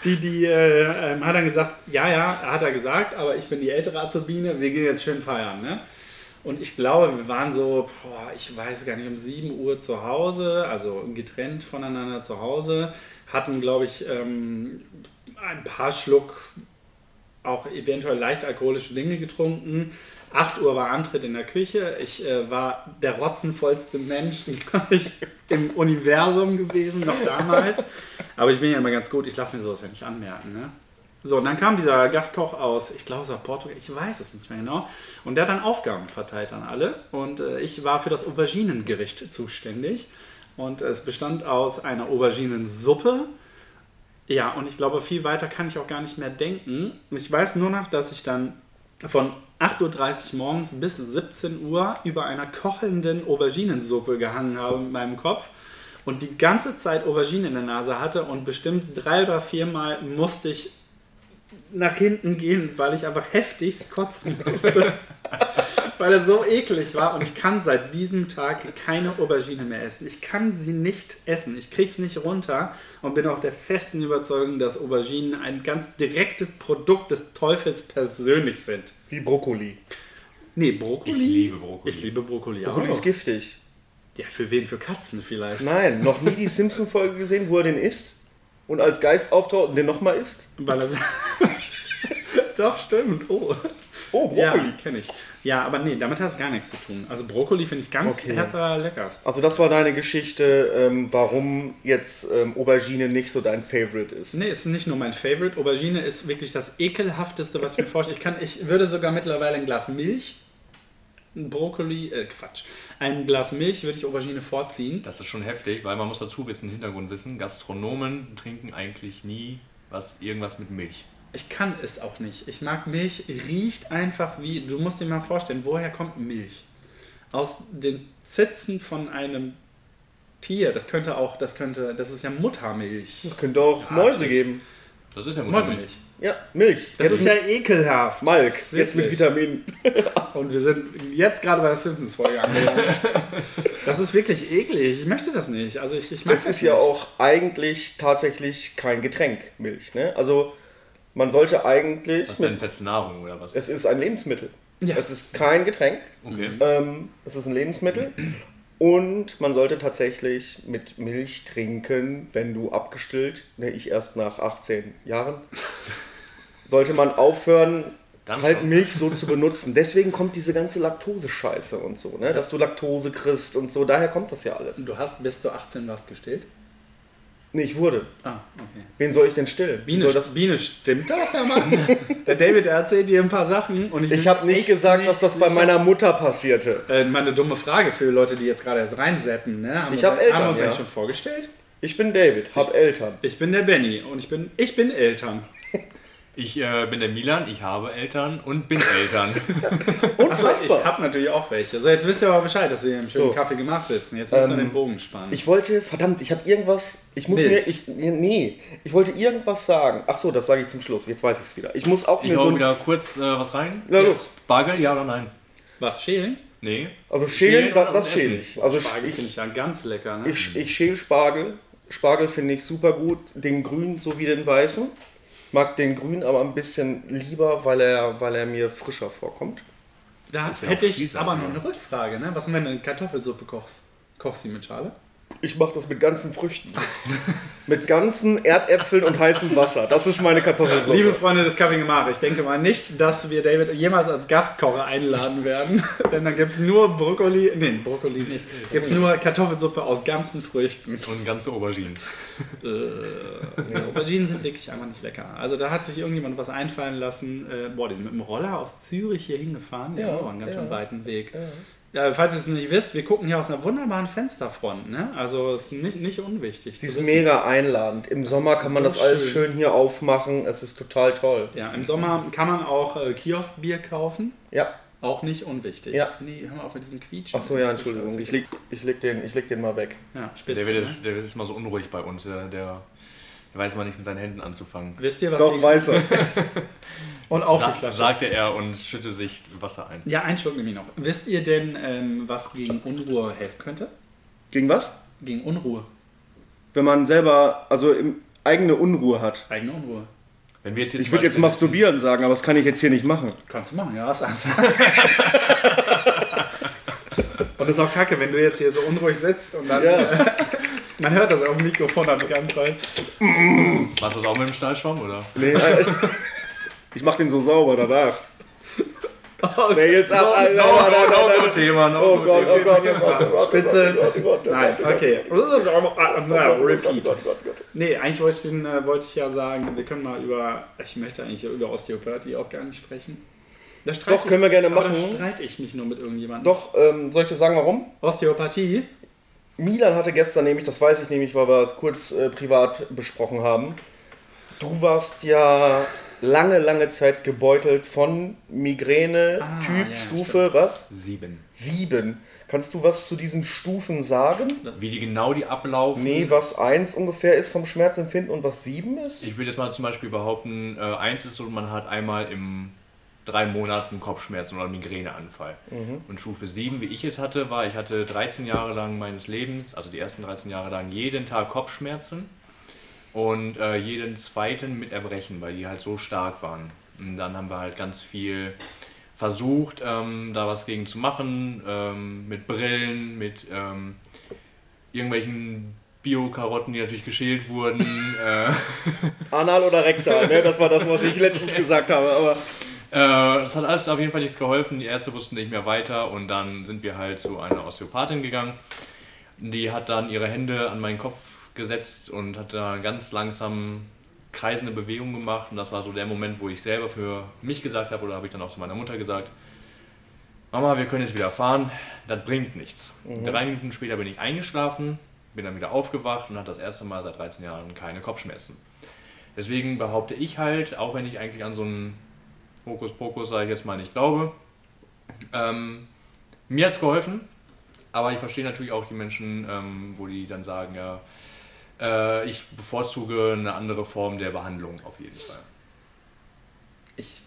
Speaker 1: Die, die äh, ähm, hat dann gesagt, ja, ja, hat er gesagt, aber ich bin die ältere Azubine, wir gehen jetzt schön feiern. Ne? Und ich glaube, wir waren so, boah, ich weiß gar nicht, um 7 Uhr zu Hause, also getrennt voneinander zu Hause, hatten, glaube ich, ähm, ein paar Schluck auch eventuell leicht alkoholische Dinge getrunken. 8 Uhr war Antritt in der Küche. Ich äh, war der rotzenvollste Mensch, *laughs* glaub ich, im Universum gewesen, noch damals. Aber ich bin ja immer ganz gut, ich lasse mir sowas ja nicht anmerken. Ne? So, und dann kam dieser Gastkoch aus, ich glaube es war Portugal, ich weiß es nicht mehr genau. Und der hat dann Aufgaben verteilt an alle. Und äh, ich war für das Auberginengericht zuständig. Und es bestand aus einer Auberginensuppe, ja, und ich glaube, viel weiter kann ich auch gar nicht mehr denken. Ich weiß nur noch, dass ich dann von 8.30 Uhr morgens bis 17 Uhr über einer kochenden Auberginensuppe gehangen habe mit meinem Kopf und die ganze Zeit Aubergine in der Nase hatte und bestimmt drei oder viermal musste ich nach hinten gehen, weil ich einfach heftigst kotzen musste. *laughs* weil er so eklig war und ich kann seit diesem Tag keine Aubergine mehr essen. Ich kann sie nicht essen. Ich krieg's nicht runter und bin auch der festen Überzeugung, dass Auberginen ein ganz direktes Produkt des Teufels persönlich sind.
Speaker 2: Wie Brokkoli.
Speaker 1: Nee, Brokkoli.
Speaker 3: Ich liebe Brokkoli.
Speaker 1: Ich liebe Brokkoli auch.
Speaker 2: Brokkoli ist giftig.
Speaker 1: Ja, für wen? Für Katzen vielleicht.
Speaker 2: Nein, noch nie die Simpson-Folge gesehen, wo er den isst und als Geist auftaucht und den nochmal isst.
Speaker 1: Weil er so *laughs* Doch, stimmt. Oh.
Speaker 2: Oh,
Speaker 1: Ja,
Speaker 2: Brokkoli.
Speaker 1: kenne ich. Ja, aber nee, damit hat es gar nichts zu tun. Also Brokkoli finde ich ganz
Speaker 2: Okay.
Speaker 1: herzerleckerst.
Speaker 2: Also das war deine Geschichte, ähm, warum jetzt ähm, Aubergine nicht so dein Favorite ist.
Speaker 1: Nee, ist nicht nur mein Favorite. Aubergine ist wirklich das ekelhafteste, was ich mir vorstelle. Ich, kann, ich würde sogar mittlerweile ein Glas Milch, ein Brokkoli, äh, Quatsch, ein Glas Milch würde ich Aubergine vorziehen.
Speaker 3: Das ist schon heftig, weil man muss dazu wissen, Hintergrund wissen, Gastronomen trinken eigentlich nie was irgendwas mit Milch.
Speaker 1: Ich kann es auch nicht. Ich mag Milch, riecht einfach wie, du musst dir mal vorstellen, woher kommt Milch? Aus den Zitzen von einem Tier. Das könnte auch, das könnte, das ist ja Muttermilch.
Speaker 2: Es könnte auch
Speaker 3: Ja,
Speaker 2: Mäuse
Speaker 3: das-
Speaker 2: geben.
Speaker 3: Das ist ja
Speaker 1: Mäusemilch.
Speaker 2: Ja, Milch.
Speaker 1: Das
Speaker 2: jetzt
Speaker 1: ist ja ekelhaft.
Speaker 2: Malk. Jetzt mit
Speaker 1: Wirklich.
Speaker 2: Vitaminen. *laughs*
Speaker 1: Und wir sind jetzt gerade bei der Simpsons-Folge angelangt. *laughs* Das ist wirklich eklig. Ich möchte das nicht. Also ich, ich mag
Speaker 2: Es ist ja auch eigentlich tatsächlich kein Getränk, Milch. Ne? Also man sollte eigentlich...
Speaker 3: Was ist denn feste Nahrung oder was?
Speaker 2: es ist ein Lebensmittel.
Speaker 1: Ja.
Speaker 2: Es ist kein Getränk.
Speaker 3: Okay.
Speaker 2: Ähm, es ist ein Lebensmittel. Und man sollte tatsächlich mit Milch trinken, wenn du abgestillt, ne, ich erst nach 18 Jahren, sollte man aufhören,
Speaker 3: Dann
Speaker 2: halt. Milch so zu benutzen. Deswegen kommt diese ganze Laktose-Scheiße und so, ne? dass du Laktose kriegst und so. Daher kommt das ja alles.
Speaker 1: Du hast, bis du 18 warst, gestillt?
Speaker 2: Nee, ich wurde.
Speaker 1: Ah, okay.
Speaker 2: Wen soll ich denn stillen?
Speaker 1: Biene,
Speaker 2: soll das?
Speaker 1: Biene, stimmt das, Herr Mann? *laughs* Der David erzählt dir ein paar Sachen und ich,
Speaker 2: Ich habe nicht gesagt, dass das bei meiner Mutter passierte.
Speaker 1: Äh, mal eine dumme Frage für Leute, die jetzt gerade erst reinseppen. Ne? Haben
Speaker 2: Ich
Speaker 1: wir-
Speaker 2: hab Eltern,
Speaker 1: Haben wir uns
Speaker 2: ja.
Speaker 1: eigentlich schon vorgestellt?
Speaker 2: Ich bin David, hab Eltern.
Speaker 1: Ich bin der Benny und ich bin, ich bin Eltern.
Speaker 3: Ich äh, bin der Milan, ich habe Eltern und bin Eltern. *laughs*
Speaker 2: Unfassbar.
Speaker 1: ich habe natürlich auch welche. So, jetzt wisst ihr aber Bescheid, dass wir hier im schönen
Speaker 2: So.
Speaker 1: Kaffee gemacht sitzen. Jetzt müssen wir
Speaker 2: Ähm,
Speaker 1: den Bogen spannen.
Speaker 2: Ich wollte, verdammt, ich habe irgendwas. Ich muss
Speaker 1: Milch.
Speaker 2: mir. Ich, nee, ich wollte irgendwas sagen. Ach so, das sage ich zum Schluss. Jetzt weiß ich es wieder. Ich muss auch
Speaker 3: Ich
Speaker 2: mir so.
Speaker 3: wieder kurz äh, was rein.
Speaker 2: Na los.
Speaker 3: Spargel, ja oder nein?
Speaker 1: Was, schälen?
Speaker 3: Nee.
Speaker 2: Also schälen,
Speaker 3: Schälen
Speaker 2: da, das schäle ich. Also
Speaker 1: Spargel
Speaker 2: ich,
Speaker 1: finde ich ja ganz lecker. Ne?
Speaker 2: ich, ich schäle Spargel. Spargel finde ich super gut. Den grünen sowie den weißen. Mag den grünen aber ein bisschen lieber, weil er, weil er mir frischer vorkommt.
Speaker 1: da
Speaker 3: ja
Speaker 1: hätte ich aber noch eine Rückfrage. Ne? Was, wenn du eine Kartoffelsuppe kochst? Kochst du sie mit Schale?
Speaker 2: Ich mache das mit ganzen Früchten. mit ganzen Erdäpfeln und heißem Wasser. Das ist meine Kartoffelsuppe.
Speaker 1: Liebe Freunde des Kaffee gemacht, ich denke mal nicht, dass wir David jemals als Gastkocher einladen werden. *laughs* Denn dann gibt es nur Brokkoli, nee, Brokkoli nicht. Gibt es nur Kartoffelsuppe aus ganzen Früchten.
Speaker 3: Und ganze Auberginen.
Speaker 1: Äh, Auberginen sind wirklich einfach nicht lecker. Also da hat sich irgendjemand was einfallen lassen. Äh, boah, die sind mit dem Roller aus Zürich hier hingefahren. Ja,
Speaker 2: Ja,
Speaker 1: aber einen ganz
Speaker 2: ja.
Speaker 1: schön weiten Weg. Ja, falls ihr es nicht wisst, wir gucken hier aus einer wunderbaren Fensterfront. Ne? Also ist nicht, nicht unwichtig.
Speaker 2: Sie ist
Speaker 1: wissen.
Speaker 2: mega einladend. Im Sommer kann man
Speaker 1: so
Speaker 2: das alles
Speaker 1: schön.
Speaker 2: schön hier aufmachen. Es ist total toll.
Speaker 1: Ja, im Sommer kann man auch äh, Kioskbier kaufen.
Speaker 2: Ja.
Speaker 1: Auch nicht unwichtig.
Speaker 2: Ja.
Speaker 1: Nee, hör mal auf mit diesem Quietschen.
Speaker 2: Ach so, ja, Entschuldigung. Ich leg, ich leg, den, ich leg den mal weg.
Speaker 1: Ja, spitze.
Speaker 3: Der wird,
Speaker 1: ne?
Speaker 3: ist, der wird ist mal so unruhig bei uns. Der, der, der weiß mal nicht mit seinen Händen anzufangen.
Speaker 1: Wisst ihr, was
Speaker 2: Doch,
Speaker 1: gegen-
Speaker 2: weiß er. *laughs* *laughs*
Speaker 1: Und auf die
Speaker 3: Sa
Speaker 1: Flasche.
Speaker 3: sagte er und schütte sich Wasser ein.
Speaker 1: Ja, ein Schluck nehme ich noch. Wisst ihr denn, ähm, was gegen Unruhe helfen könnte?
Speaker 2: Gegen was?
Speaker 1: Gegen Unruhe.
Speaker 2: Wenn man selber, also im, eigene Unruhe hat.
Speaker 1: Eigene Unruhe.
Speaker 3: Wenn wir jetzt hier
Speaker 2: Ich würde jetzt masturbieren sagen, aber das kann ich jetzt hier nicht machen.
Speaker 1: Kannst du machen, ja, hast Angst. *laughs* und das ist auch kacke, wenn du jetzt hier so unruhig sitzt und dann.
Speaker 2: Ja.
Speaker 1: Äh, *laughs* man hört das auf dem Mikrofon dann die ganze Zeit.
Speaker 3: sitzen- Machst du das auch mit dem Stahlschwamm oder?
Speaker 2: Nee, äh, ich mach den so sauber danach. *laughs* Nee, jetzt ab,
Speaker 3: no,
Speaker 2: Alter,
Speaker 3: no,
Speaker 2: Alter,
Speaker 3: no,
Speaker 2: Alter.
Speaker 3: Thema, no,
Speaker 2: Oh Gott, oh. Gott, oh Gott, oh Gott,
Speaker 1: Spitze.
Speaker 2: oh oh oh
Speaker 1: Nein, okay.
Speaker 2: Oh
Speaker 1: repeat.
Speaker 2: Oh.
Speaker 1: Nee, eigentlich wollte ich, den, äh, wollte ich ja sagen, wir können mal über. Ich möchte eigentlich über Osteopathie auch gar nicht sprechen. Da
Speaker 2: Doch, können wir gerne machen.
Speaker 1: Da streite ich mich nur mit irgendjemandem.
Speaker 2: Doch, ähm, soll ich dir sagen, warum?
Speaker 1: Osteopathie?
Speaker 2: Milan hatte gestern nämlich, das weiß ich nämlich, weil wir es kurz äh, privat besprochen haben. Du warst ja lange, lange Zeit gebeutelt von Migräne,
Speaker 1: Ah,
Speaker 2: Typ,
Speaker 1: ja,
Speaker 2: Stufe, was?
Speaker 3: Sieben.
Speaker 2: Sieben. Kannst du was zu diesen Stufen sagen?
Speaker 3: Wie die genau die ablaufen?
Speaker 2: Nee, was eins ungefähr ist vom Schmerzempfinden und was sieben ist?
Speaker 3: Ich würde jetzt mal zum Beispiel behaupten, äh, eins ist so, man hat einmal im drei Monaten Kopfschmerzen oder einen Migräneanfall. Und Stufe 7, wie ich es hatte, war, ich hatte 13 Jahre lang meines Lebens, also die ersten 13 Jahre lang, jeden Tag Kopfschmerzen und äh, jeden zweiten mit Erbrechen, weil die halt so stark waren. Und dann haben wir halt ganz viel versucht, ähm, da was gegen zu machen, ähm, mit Brillen, mit ähm, irgendwelchen Bio-Karotten, die natürlich geschält wurden. äh, *laughs*
Speaker 2: Anal oder rektal, ne? Das war das, was ich letztens gesagt habe. Aber
Speaker 3: Äh, das hat alles auf jeden Fall nichts geholfen. Die Ärzte wussten nicht mehr weiter und dann sind wir halt zu einer Osteopathin gegangen. Die hat dann ihre Hände an meinen Kopf gesetzt und hat da ganz langsam kreisende Bewegungen gemacht. Und das war so der Moment, wo ich selber für mich gesagt habe, oder habe ich dann auch zu meiner Mutter gesagt, Mama, wir können jetzt wieder fahren, das bringt nichts. Drei Minuten später bin ich eingeschlafen, bin dann wieder aufgewacht und hatte das erste Mal seit 13 Jahren keine Kopfschmerzen. Deswegen behaupte ich halt, auch wenn ich eigentlich an so einen Hokuspokus, sage ich jetzt mal, nicht glaube, ähm, mir hat es geholfen, aber ich verstehe natürlich auch die Menschen, ähm, wo die dann sagen, ja, äh, ich bevorzuge eine andere Form der Behandlung auf jeden Fall.
Speaker 1: Ich.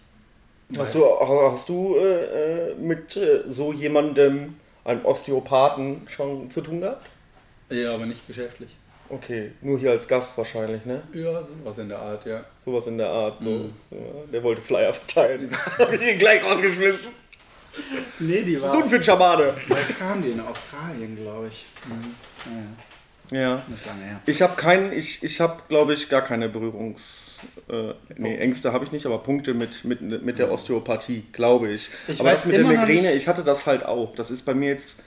Speaker 2: hast du, hast du äh, äh, mit äh, so jemandem, einem Osteopathen, schon zu tun gehabt?
Speaker 1: Ja, aber nicht geschäftlich.
Speaker 2: Okay, nur hier als Gast wahrscheinlich, ne?
Speaker 1: Ja, sowas in der Art, ja.
Speaker 2: Sowas in der Art. So.
Speaker 1: Mhm.
Speaker 2: Ja, der wollte Flyer verteilen. *laughs* Hab ich ihn gleich rausgeschmissen.
Speaker 1: Nee, die
Speaker 2: Was ist du denn für ein Schamane?
Speaker 1: Woher kam die? In Australien, glaube ich. Mhm. Ja, ja,
Speaker 2: Ja.
Speaker 1: nicht lange her.
Speaker 2: Ich habe keinen, ich, ich habe glaube ich gar keine Berührungs, äh, nee, Ängste habe ich nicht, aber Punkte mit, mit, mit der Osteopathie, glaube ich.
Speaker 1: Ich
Speaker 2: aber das mit der Migräne,
Speaker 1: nicht-
Speaker 2: ich hatte das halt auch. Das ist bei mir jetzt,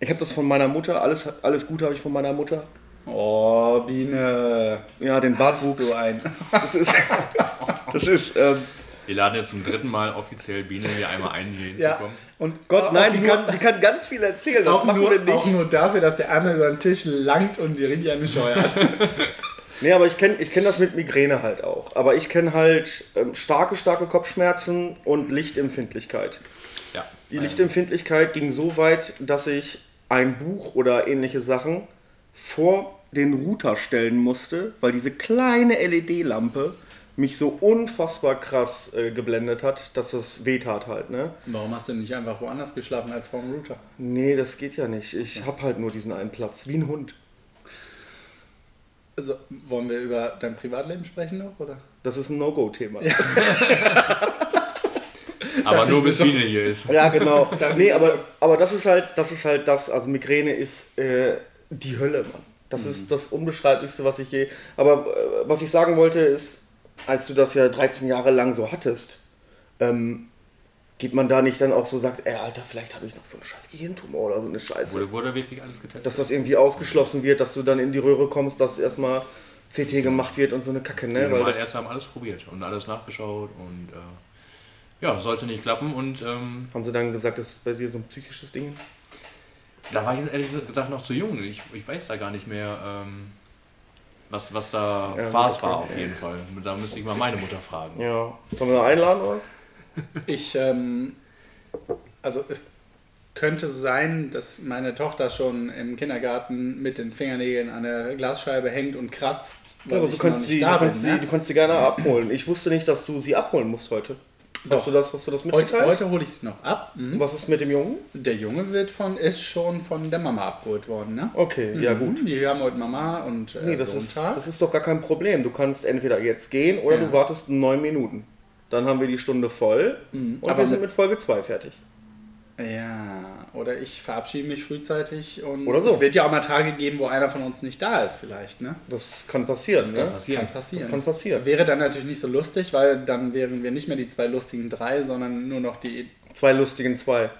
Speaker 2: ich habe das von meiner Mutter, alles, alles Gute habe ich von meiner Mutter.
Speaker 1: Oh, Biene.
Speaker 2: Ja, den
Speaker 1: Hast
Speaker 2: Bartwuchs.
Speaker 1: du ein.
Speaker 2: Das ist, *laughs* das ist, ähm,
Speaker 3: Wir laden jetzt zum dritten Mal offiziell Biene hier einmal ein, hier
Speaker 1: Ja.
Speaker 3: hinzukommt.
Speaker 1: Und
Speaker 2: Gott, nein, die
Speaker 1: nur-
Speaker 2: kann, die kann ganz viel erzählen. Das
Speaker 1: auch
Speaker 2: machen
Speaker 1: nur,
Speaker 2: wir nicht.
Speaker 1: auch nur dafür, dass der einmal über den Tisch langt und die richtig eine Scheu hat. *laughs*
Speaker 2: Nee, aber ich kenne ich kenn das mit Migräne halt auch. Aber ich kenne halt ähm, starke, starke Kopfschmerzen und Lichtempfindlichkeit.
Speaker 3: Ja.
Speaker 2: Die Lichtempfindlichkeit ging so weit, dass ich ein Buch oder ähnliche Sachen vor den Router stellen musste, weil diese kleine LED-Lampe mich so unfassbar krass äh, geblendet hat, dass das wehtat halt, ne?
Speaker 1: Warum hast du nicht einfach woanders geschlafen als vorm Router?
Speaker 2: Nee, das geht ja nicht. Ich hab halt nur diesen einen Platz, wie ein Hund.
Speaker 1: Also, wollen wir über dein Privatleben sprechen noch? Oder?
Speaker 2: Das ist ein No-Go-Thema. Ja. *laughs*
Speaker 3: Aber nur bis Biene hier ist.
Speaker 2: genau. *laughs*
Speaker 1: Dachte
Speaker 2: nee, aber, aber das ist halt, das ist halt das, also Migräne ist äh, die Hölle, Mann. Das
Speaker 1: Mhm.
Speaker 2: ist das Unbeschreiblichste, was ich je. Aber äh, was ich sagen wollte, ist, als du das ja 13 Jahre lang so hattest, ähm, geht man da nicht dann auch so sagt, ey, Alter, vielleicht habe ich noch so einen scheiß Gehirntumor oder so eine Scheiße.
Speaker 3: Wurde, wurde wirklich alles getestet?
Speaker 2: Dass das irgendwie ausgeschlossen wird, dass du dann in die Röhre kommst, dass erstmal CT gemacht wird und so eine Kacke,
Speaker 3: Die
Speaker 2: ne? Weil das,
Speaker 3: Normalärzte haben alles probiert und alles nachgeschaut und äh, ja, sollte nicht klappen und ähm,
Speaker 2: haben sie dann gesagt, das ist bei dir so ein psychisches Ding?
Speaker 3: da war ich ehrlich gesagt noch zu jung. Ich, ich weiß da gar nicht mehr, ähm, was, was da
Speaker 2: Ja, okay.
Speaker 3: war auf jeden Fall. Da müsste ich mal meine Mutter fragen.
Speaker 2: Ja. Sollen wir noch einladen, oder? *laughs*
Speaker 1: Ich, ähm, also es könnte sein, dass meine Tochter schon im Kindergarten mit den Fingernägeln an der Glasscheibe hängt und kratzt.
Speaker 2: Ja, aber
Speaker 1: ich
Speaker 2: du kannst,
Speaker 1: nicht
Speaker 2: sie, du, sie,
Speaker 1: ne?
Speaker 2: du kannst sie gerne abholen. Ich wusste nicht, dass du sie abholen musst heute. Hast du das, hast du das
Speaker 1: Heute,
Speaker 2: mitgeteilt?
Speaker 1: heute hole ich sie noch ab. Mhm.
Speaker 2: Was ist mit dem Jungen?
Speaker 1: Der Junge wird von, ist schon von der Mama abgeholt worden, ne?
Speaker 2: Okay, ja gut.
Speaker 1: Mhm, Die haben heute Mama und äh,
Speaker 2: Nee, das ist, das ist doch gar kein Problem. Du kannst entweder jetzt gehen oder
Speaker 1: Ja.
Speaker 2: du wartest neun Minuten. Dann haben wir die Stunde voll und
Speaker 1: Aber
Speaker 2: wir sind
Speaker 1: mit-
Speaker 2: mit Folge 2 fertig.
Speaker 1: Ja, oder ich verabschiede mich frühzeitig und
Speaker 2: Oder so.
Speaker 1: es wird ja auch mal Tage geben, wo einer von uns nicht da ist vielleicht, ne?
Speaker 2: Das kann passieren, ne?
Speaker 1: Das kann passieren.
Speaker 2: Das kann passieren.
Speaker 1: Wäre dann natürlich nicht so lustig, weil dann wären wir nicht mehr die zwei lustigen drei, sondern nur noch die.
Speaker 2: Zwei lustigen zwei.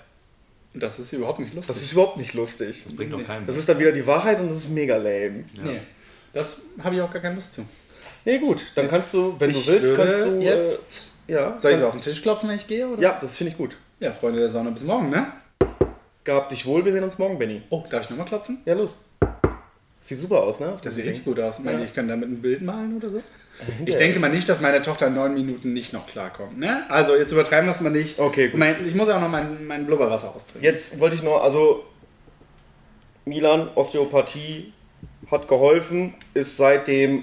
Speaker 1: Das ist überhaupt nicht lustig.
Speaker 2: Das ist überhaupt nicht lustig.
Speaker 3: Das bringt doch keinen.
Speaker 2: Das ist dann wieder die Wahrheit und das ist mega lame.
Speaker 3: ja.
Speaker 1: Nee, das habe ich auch gar keine Lust zu.
Speaker 2: Nee, gut, dann kannst du, wenn
Speaker 1: Ich
Speaker 2: du willst, kannst du.
Speaker 1: jetzt-
Speaker 2: Äh, ja,
Speaker 1: Soll ich so auf den Tisch klopfen, wenn ich gehe? Oder?
Speaker 2: ja, das finde ich gut.
Speaker 1: Ja, Freunde der Sonne, bis morgen, ne?
Speaker 2: Gehabt dich wohl, wir sehen uns morgen, Benny.
Speaker 1: Oh, darf ich nochmal klopfen?
Speaker 2: Ja, los. Sieht super aus, ne? auf
Speaker 1: Das sieht richtig gut aus. Meint ihr, ich kann damit ein Bild malen oder so? *laughs* Ich denke mal nicht, dass meine Tochter in neun Minuten nicht noch klarkommt. Ne? Also jetzt übertreiben wir es mal nicht.
Speaker 2: Okay, gut.
Speaker 1: Mein, ich muss ja auch noch mein, mein Blubberwasser austrinken.
Speaker 2: Jetzt wollte ich noch, also Milan, Osteopathie hat geholfen, ist seitdem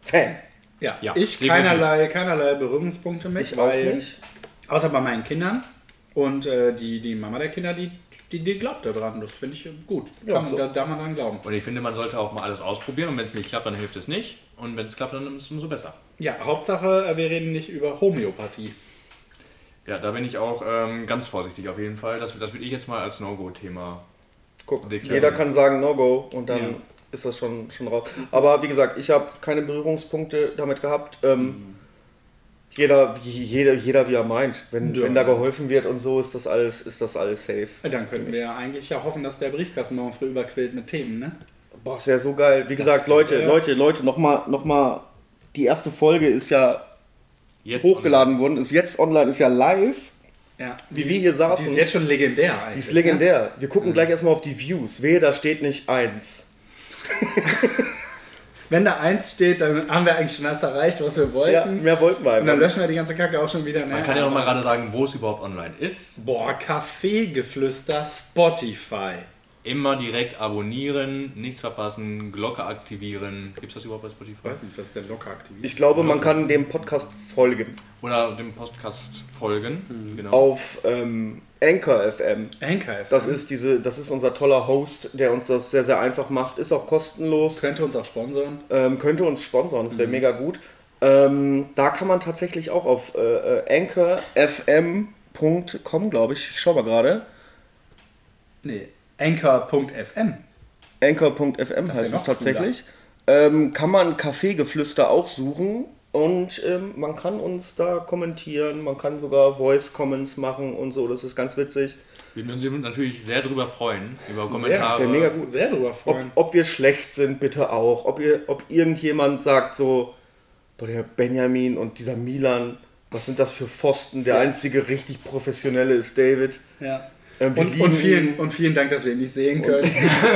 Speaker 2: Fan.
Speaker 1: Ja,
Speaker 3: Ja,
Speaker 1: ich
Speaker 3: definitiv.
Speaker 1: keinerlei, keinerlei Berührungspunkte mit.
Speaker 2: Ich auch
Speaker 1: weil-
Speaker 2: nicht.
Speaker 1: Außer bei meinen Kindern. Und äh, die, die Mama der Kinder, die, die, die glaubt da dran. Das finde ich gut.
Speaker 2: Ja,
Speaker 1: Kann man,
Speaker 2: so.
Speaker 1: da darf man dran glauben.
Speaker 3: Und ich finde, man sollte auch mal alles ausprobieren und wenn es nicht klappt, dann hilft es nicht. Und wenn es klappt, dann ist es umso besser.
Speaker 1: Ja, Hauptsache, äh, wir reden nicht über Homöopathie.
Speaker 3: Ja, da bin ich auch ähm, ganz vorsichtig auf jeden Fall. Das, das würde ich jetzt mal als No-Go-Thema.
Speaker 2: Guck,
Speaker 3: Dick,
Speaker 2: jeder kann sagen No-Go und dann
Speaker 1: Ja.
Speaker 2: ist das schon, schon raus. Aber wie gesagt, ich habe keine Berührungspunkte damit gehabt. Ähm, jeder, wie- jeder, jeder wie er meint. Wenn,
Speaker 1: Ja.
Speaker 2: wenn da geholfen wird und so, ist das alles, ist das alles safe.
Speaker 1: Dann könnten wir ja eigentlich ja hoffen, dass der Briefkasten morgen früh überquillt mit Themen, ne?
Speaker 2: Boah, das wäre so geil. Wie gesagt,
Speaker 1: wär-
Speaker 2: Leute,
Speaker 1: ja.
Speaker 2: Leute, Leute, nochmal, noch mal, die erste Folge ist ja
Speaker 3: Jetzt
Speaker 2: hochgeladen worden, ist jetzt online, ist ja live.
Speaker 1: Ja.
Speaker 2: Wie wir hier saßen.
Speaker 1: Die ist jetzt schon legendär eigentlich.
Speaker 2: Die ist
Speaker 1: Ne?
Speaker 2: legendär. Wir gucken gleich erstmal auf die Views. Wehe, da steht nicht eins. *laughs*
Speaker 1: Wenn da eins steht, dann haben wir eigentlich schon das erreicht, was wir wollten.
Speaker 2: Ja, mehr wollten wir
Speaker 1: Und dann löschen wir die ganze Kacke auch schon wieder. Ne?
Speaker 3: Man kann ja noch mal gerade sagen, wo es überhaupt online ist.
Speaker 1: Boah, Kaffeegeflüster, Spotify.
Speaker 3: Immer direkt abonnieren, nichts verpassen, Glocke aktivieren. Gibt es das überhaupt bei Spotify?
Speaker 1: Ich weiß nicht, was ist denn locker aktiviert?
Speaker 2: Ich glaube, man kann dem Podcast folgen.
Speaker 3: Oder dem Podcast folgen.
Speaker 1: Mhm.
Speaker 3: Genau.
Speaker 2: Auf ähm, Anchor FM.
Speaker 1: Anchor FM.
Speaker 2: Das ist, diese, das ist unser toller Host, der uns das sehr, sehr einfach macht. Ist auch kostenlos.
Speaker 1: könnte uns auch sponsoren.
Speaker 2: Ähm, könnte uns sponsern, das
Speaker 1: Mhm.
Speaker 2: wäre mega gut. Ähm, da kann man tatsächlich auch auf äh, äh, anchorfm.com, glaube ich. Ich schau mal gerade.
Speaker 1: Nee, Anchor.fm.
Speaker 2: Anchor.fm
Speaker 1: ja
Speaker 2: heißt es tatsächlich. Ähm, kann man Kaffeegeflüster auch suchen und ähm, man kann uns da kommentieren, man kann sogar Voice Comments machen und so, das ist ganz witzig.
Speaker 3: Wir würden uns natürlich sehr drüber freuen, über
Speaker 1: Sehr,
Speaker 3: Kommentare.
Speaker 2: das wär mega gut.
Speaker 1: Sehr drüber
Speaker 2: Ob,
Speaker 1: freuen.
Speaker 2: ob wir schlecht sind, bitte auch. Ob, ihr, ob irgendjemand sagt so, boah, der Benjamin und dieser Milan, Was sind das für Pfosten? Der
Speaker 1: Ja.
Speaker 2: einzige richtig professionelle ist David.
Speaker 1: Ja.
Speaker 2: Ähm, wir
Speaker 1: Und, und, vielen, und vielen Dank, dass wir ihn nicht sehen können.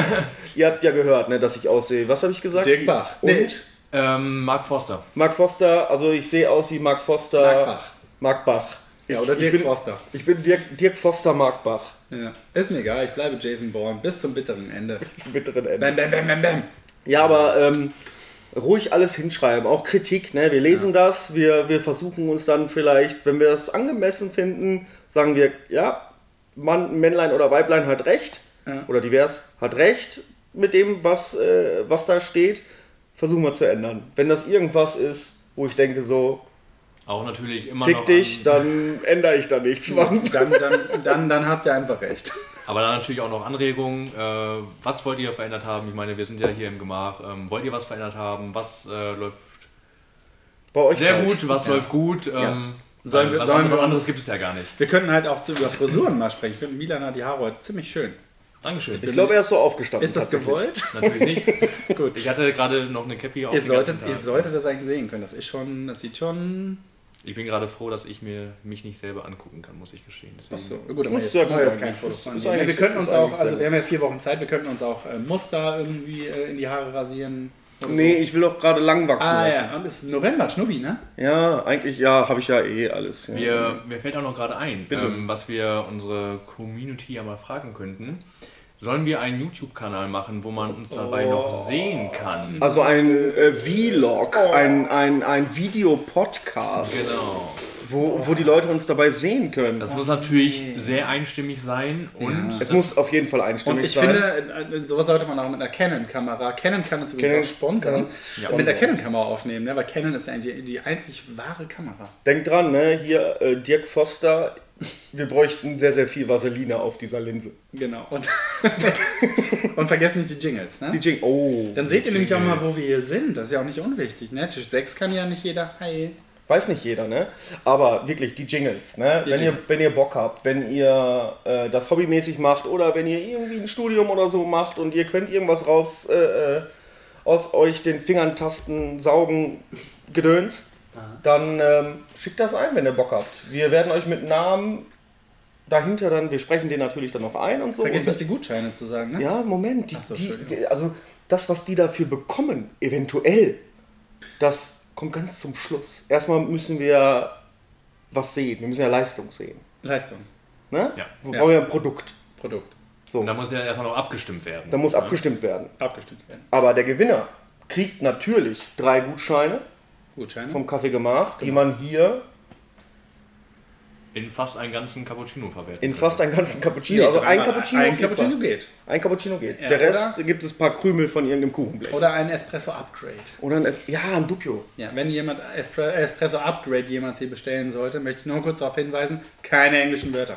Speaker 1: *laughs*
Speaker 2: Ihr habt ja gehört, ne, dass ich aussehe. Was habe ich gesagt?
Speaker 1: Dirk Bach.
Speaker 2: Und
Speaker 1: Nee.
Speaker 3: Ähm, Mark Foster.
Speaker 2: Mark Foster, also ich sehe aus wie Mark Foster.
Speaker 1: Mark Bach.
Speaker 2: Mark Bach.
Speaker 1: Ja,
Speaker 2: Ich-
Speaker 1: oder
Speaker 2: ich
Speaker 1: Dirk
Speaker 2: bin,
Speaker 1: Forster.
Speaker 2: Ich bin Dirk, Dirk Foster Mark Bach.
Speaker 1: Ja. Ist mir egal, ich bleibe Jason Bourne bis zum bitteren Ende.
Speaker 2: Zum bitteren Ende.
Speaker 1: Bam, bam, bam, bam, bam.
Speaker 2: Ja, aber ähm, ruhig alles hinschreiben, auch Kritik. Ne? Wir lesen das, wir, wir versuchen uns dann vielleicht, wenn wir das angemessen finden, sagen wir, ja, Mann, Männlein oder Weiblein hat recht,
Speaker 1: Ja.
Speaker 2: oder divers, hat recht mit dem, was, äh, was da steht. Versuchen wir zu ändern. Wenn das irgendwas ist, wo ich denke so,
Speaker 3: Auch natürlich immer
Speaker 2: fick
Speaker 3: noch.
Speaker 2: dich,
Speaker 3: An,
Speaker 2: dann ändere ich da nichts. Mann.
Speaker 1: Dann, dann, dann, dann habt ihr einfach recht.
Speaker 3: aber dann natürlich auch noch Anregungen. Äh, was wollt ihr verändert haben? Ich meine, wir sind ja hier im Gemach. Ähm, wollt ihr was verändert haben? Was äh, läuft
Speaker 2: Bei euch
Speaker 3: sehr
Speaker 2: falsch.
Speaker 3: gut? Was
Speaker 1: Ja.
Speaker 3: läuft gut? Ähm,
Speaker 1: Sollen wir-
Speaker 3: was
Speaker 1: sollen
Speaker 3: anderes,
Speaker 1: wir
Speaker 3: anderes gibt es ja gar nicht.
Speaker 1: Wir könnten halt auch zu über Frisuren mal sprechen. Ich finde, Milan hat die Haare heute ziemlich schön.
Speaker 3: Dankeschön.
Speaker 2: Ich glaube, er ist so aufgestanden.
Speaker 1: Ist das gewollt? *laughs*
Speaker 3: Natürlich nicht. *laughs*
Speaker 1: Gut.
Speaker 3: Ich hatte gerade noch eine Cappy auf
Speaker 1: Ihr solltet, ihr solltet das eigentlich sehen können. Das ist schon, das sieht schon.
Speaker 3: Ich bin gerade froh, dass ich mir mich nicht selber angucken kann, muss ich gestehen. Deswegen,
Speaker 1: Achso, gut, aber jetzt, machen
Speaker 2: gut
Speaker 1: wir jetzt kein. Foto von Wir könnten uns auch, also wir haben ja vier Wochen Zeit, wir könnten uns auch äh, Muster irgendwie äh, in die Haare rasieren.
Speaker 2: Nee, ich will doch gerade lang wachsen
Speaker 1: Ah
Speaker 2: lassen.
Speaker 1: ja, und es ist November, Schnubbi, ne?
Speaker 2: Ja, eigentlich, ja, habe ich ja eh alles. Ja.
Speaker 3: Wir, mir fällt auch noch gerade ein,
Speaker 2: Bitte.
Speaker 3: ähm, was wir unsere Community ja mal fragen könnten. Sollen wir einen YouTube-Kanal machen, wo man uns dabei noch sehen kann?
Speaker 2: Also ein äh, Vlog, ein, ein, ein Videopodcast,
Speaker 3: Genau.
Speaker 2: Wo, wo die Leute uns dabei sehen können.
Speaker 3: Das muss natürlich sehr einstimmig sein und
Speaker 1: Ja.
Speaker 2: es muss auf jeden Fall
Speaker 1: Und
Speaker 2: einstimmig
Speaker 1: ich
Speaker 2: sein.
Speaker 1: finde, sowas sollte man auch mit einer Canon-Kamera. Canon kann uns übrigens
Speaker 2: Canon
Speaker 1: auch sponsern.
Speaker 2: uns
Speaker 1: Mit der Canon-Kamera aufnehmen, ne? weil Canon ist ja die, die einzig wahre Kamera.
Speaker 2: Denkt dran, ne? hier äh, Dirk Foster, wir bräuchten sehr, sehr viel Vaseline auf dieser Linse.
Speaker 1: Genau. Und, *laughs* und vergesst nicht die Jingles. Ne?
Speaker 2: Die Jing oh,
Speaker 1: Dann seht ihr nämlich auch mal, wo wir hier sind. Das ist ja auch nicht unwichtig. Ne? Tisch 6 kann ja nicht jeder. Hi.
Speaker 2: Weiß nicht jeder, ne? Aber wirklich die Jingles, ne?
Speaker 1: Die
Speaker 2: wenn,
Speaker 1: Jingles.
Speaker 2: Ihr, wenn ihr Bock habt, wenn ihr äh, das hobbymäßig macht oder wenn ihr irgendwie ein Studium oder so macht und ihr könnt irgendwas raus äh, äh, aus euch den Fingern tasten, saugen, gedöns, dann ähm, schickt das ein, wenn ihr Bock habt. Wir werden euch mit Namen dahinter dann, wir sprechen den natürlich dann noch ein und so.
Speaker 1: Vergesst
Speaker 2: und,
Speaker 1: nicht die Gutscheine zu sagen. Ne?
Speaker 2: ja, Moment, die,
Speaker 1: so,
Speaker 2: die, die, also das, was die dafür bekommen, eventuell, das kommt ganz zum Schluss. Erstmal müssen wir was sehen, wir müssen ja Leistung sehen.
Speaker 1: Leistung.
Speaker 2: Ne?
Speaker 3: Ja.
Speaker 2: Wir
Speaker 1: Ja.
Speaker 2: brauchen ja ein Produkt.
Speaker 1: Produkt.
Speaker 2: So,
Speaker 3: Und da muss ja erstmal noch abgestimmt werden.
Speaker 2: da muss
Speaker 3: Ja.
Speaker 2: abgestimmt werden.
Speaker 1: Abgestimmt werden.
Speaker 2: Aber der Gewinner kriegt natürlich drei Gutscheine
Speaker 1: Gutscheine.
Speaker 2: vom Kaffee gemacht, die
Speaker 1: Genau.
Speaker 2: man hier
Speaker 3: In fast einen ganzen Cappuccino verwerten.
Speaker 2: in fast einen ganzen Cappuccino, also ein Cappuccino,
Speaker 1: Ein Cappuccino geht.
Speaker 2: ein Cappuccino geht.
Speaker 1: Ja,
Speaker 2: der Rest
Speaker 1: oder-
Speaker 2: gibt es ein paar Krümel von irgendeinem Kuchenblech.
Speaker 1: Oder ein Espresso-Upgrade.
Speaker 2: Oder ein, ja, ein Dupio.
Speaker 1: Ja, wenn jemand Espre Espresso Upgrade jemals hier bestellen sollte, möchte ich nur kurz darauf hinweisen, keine englischen Wörter.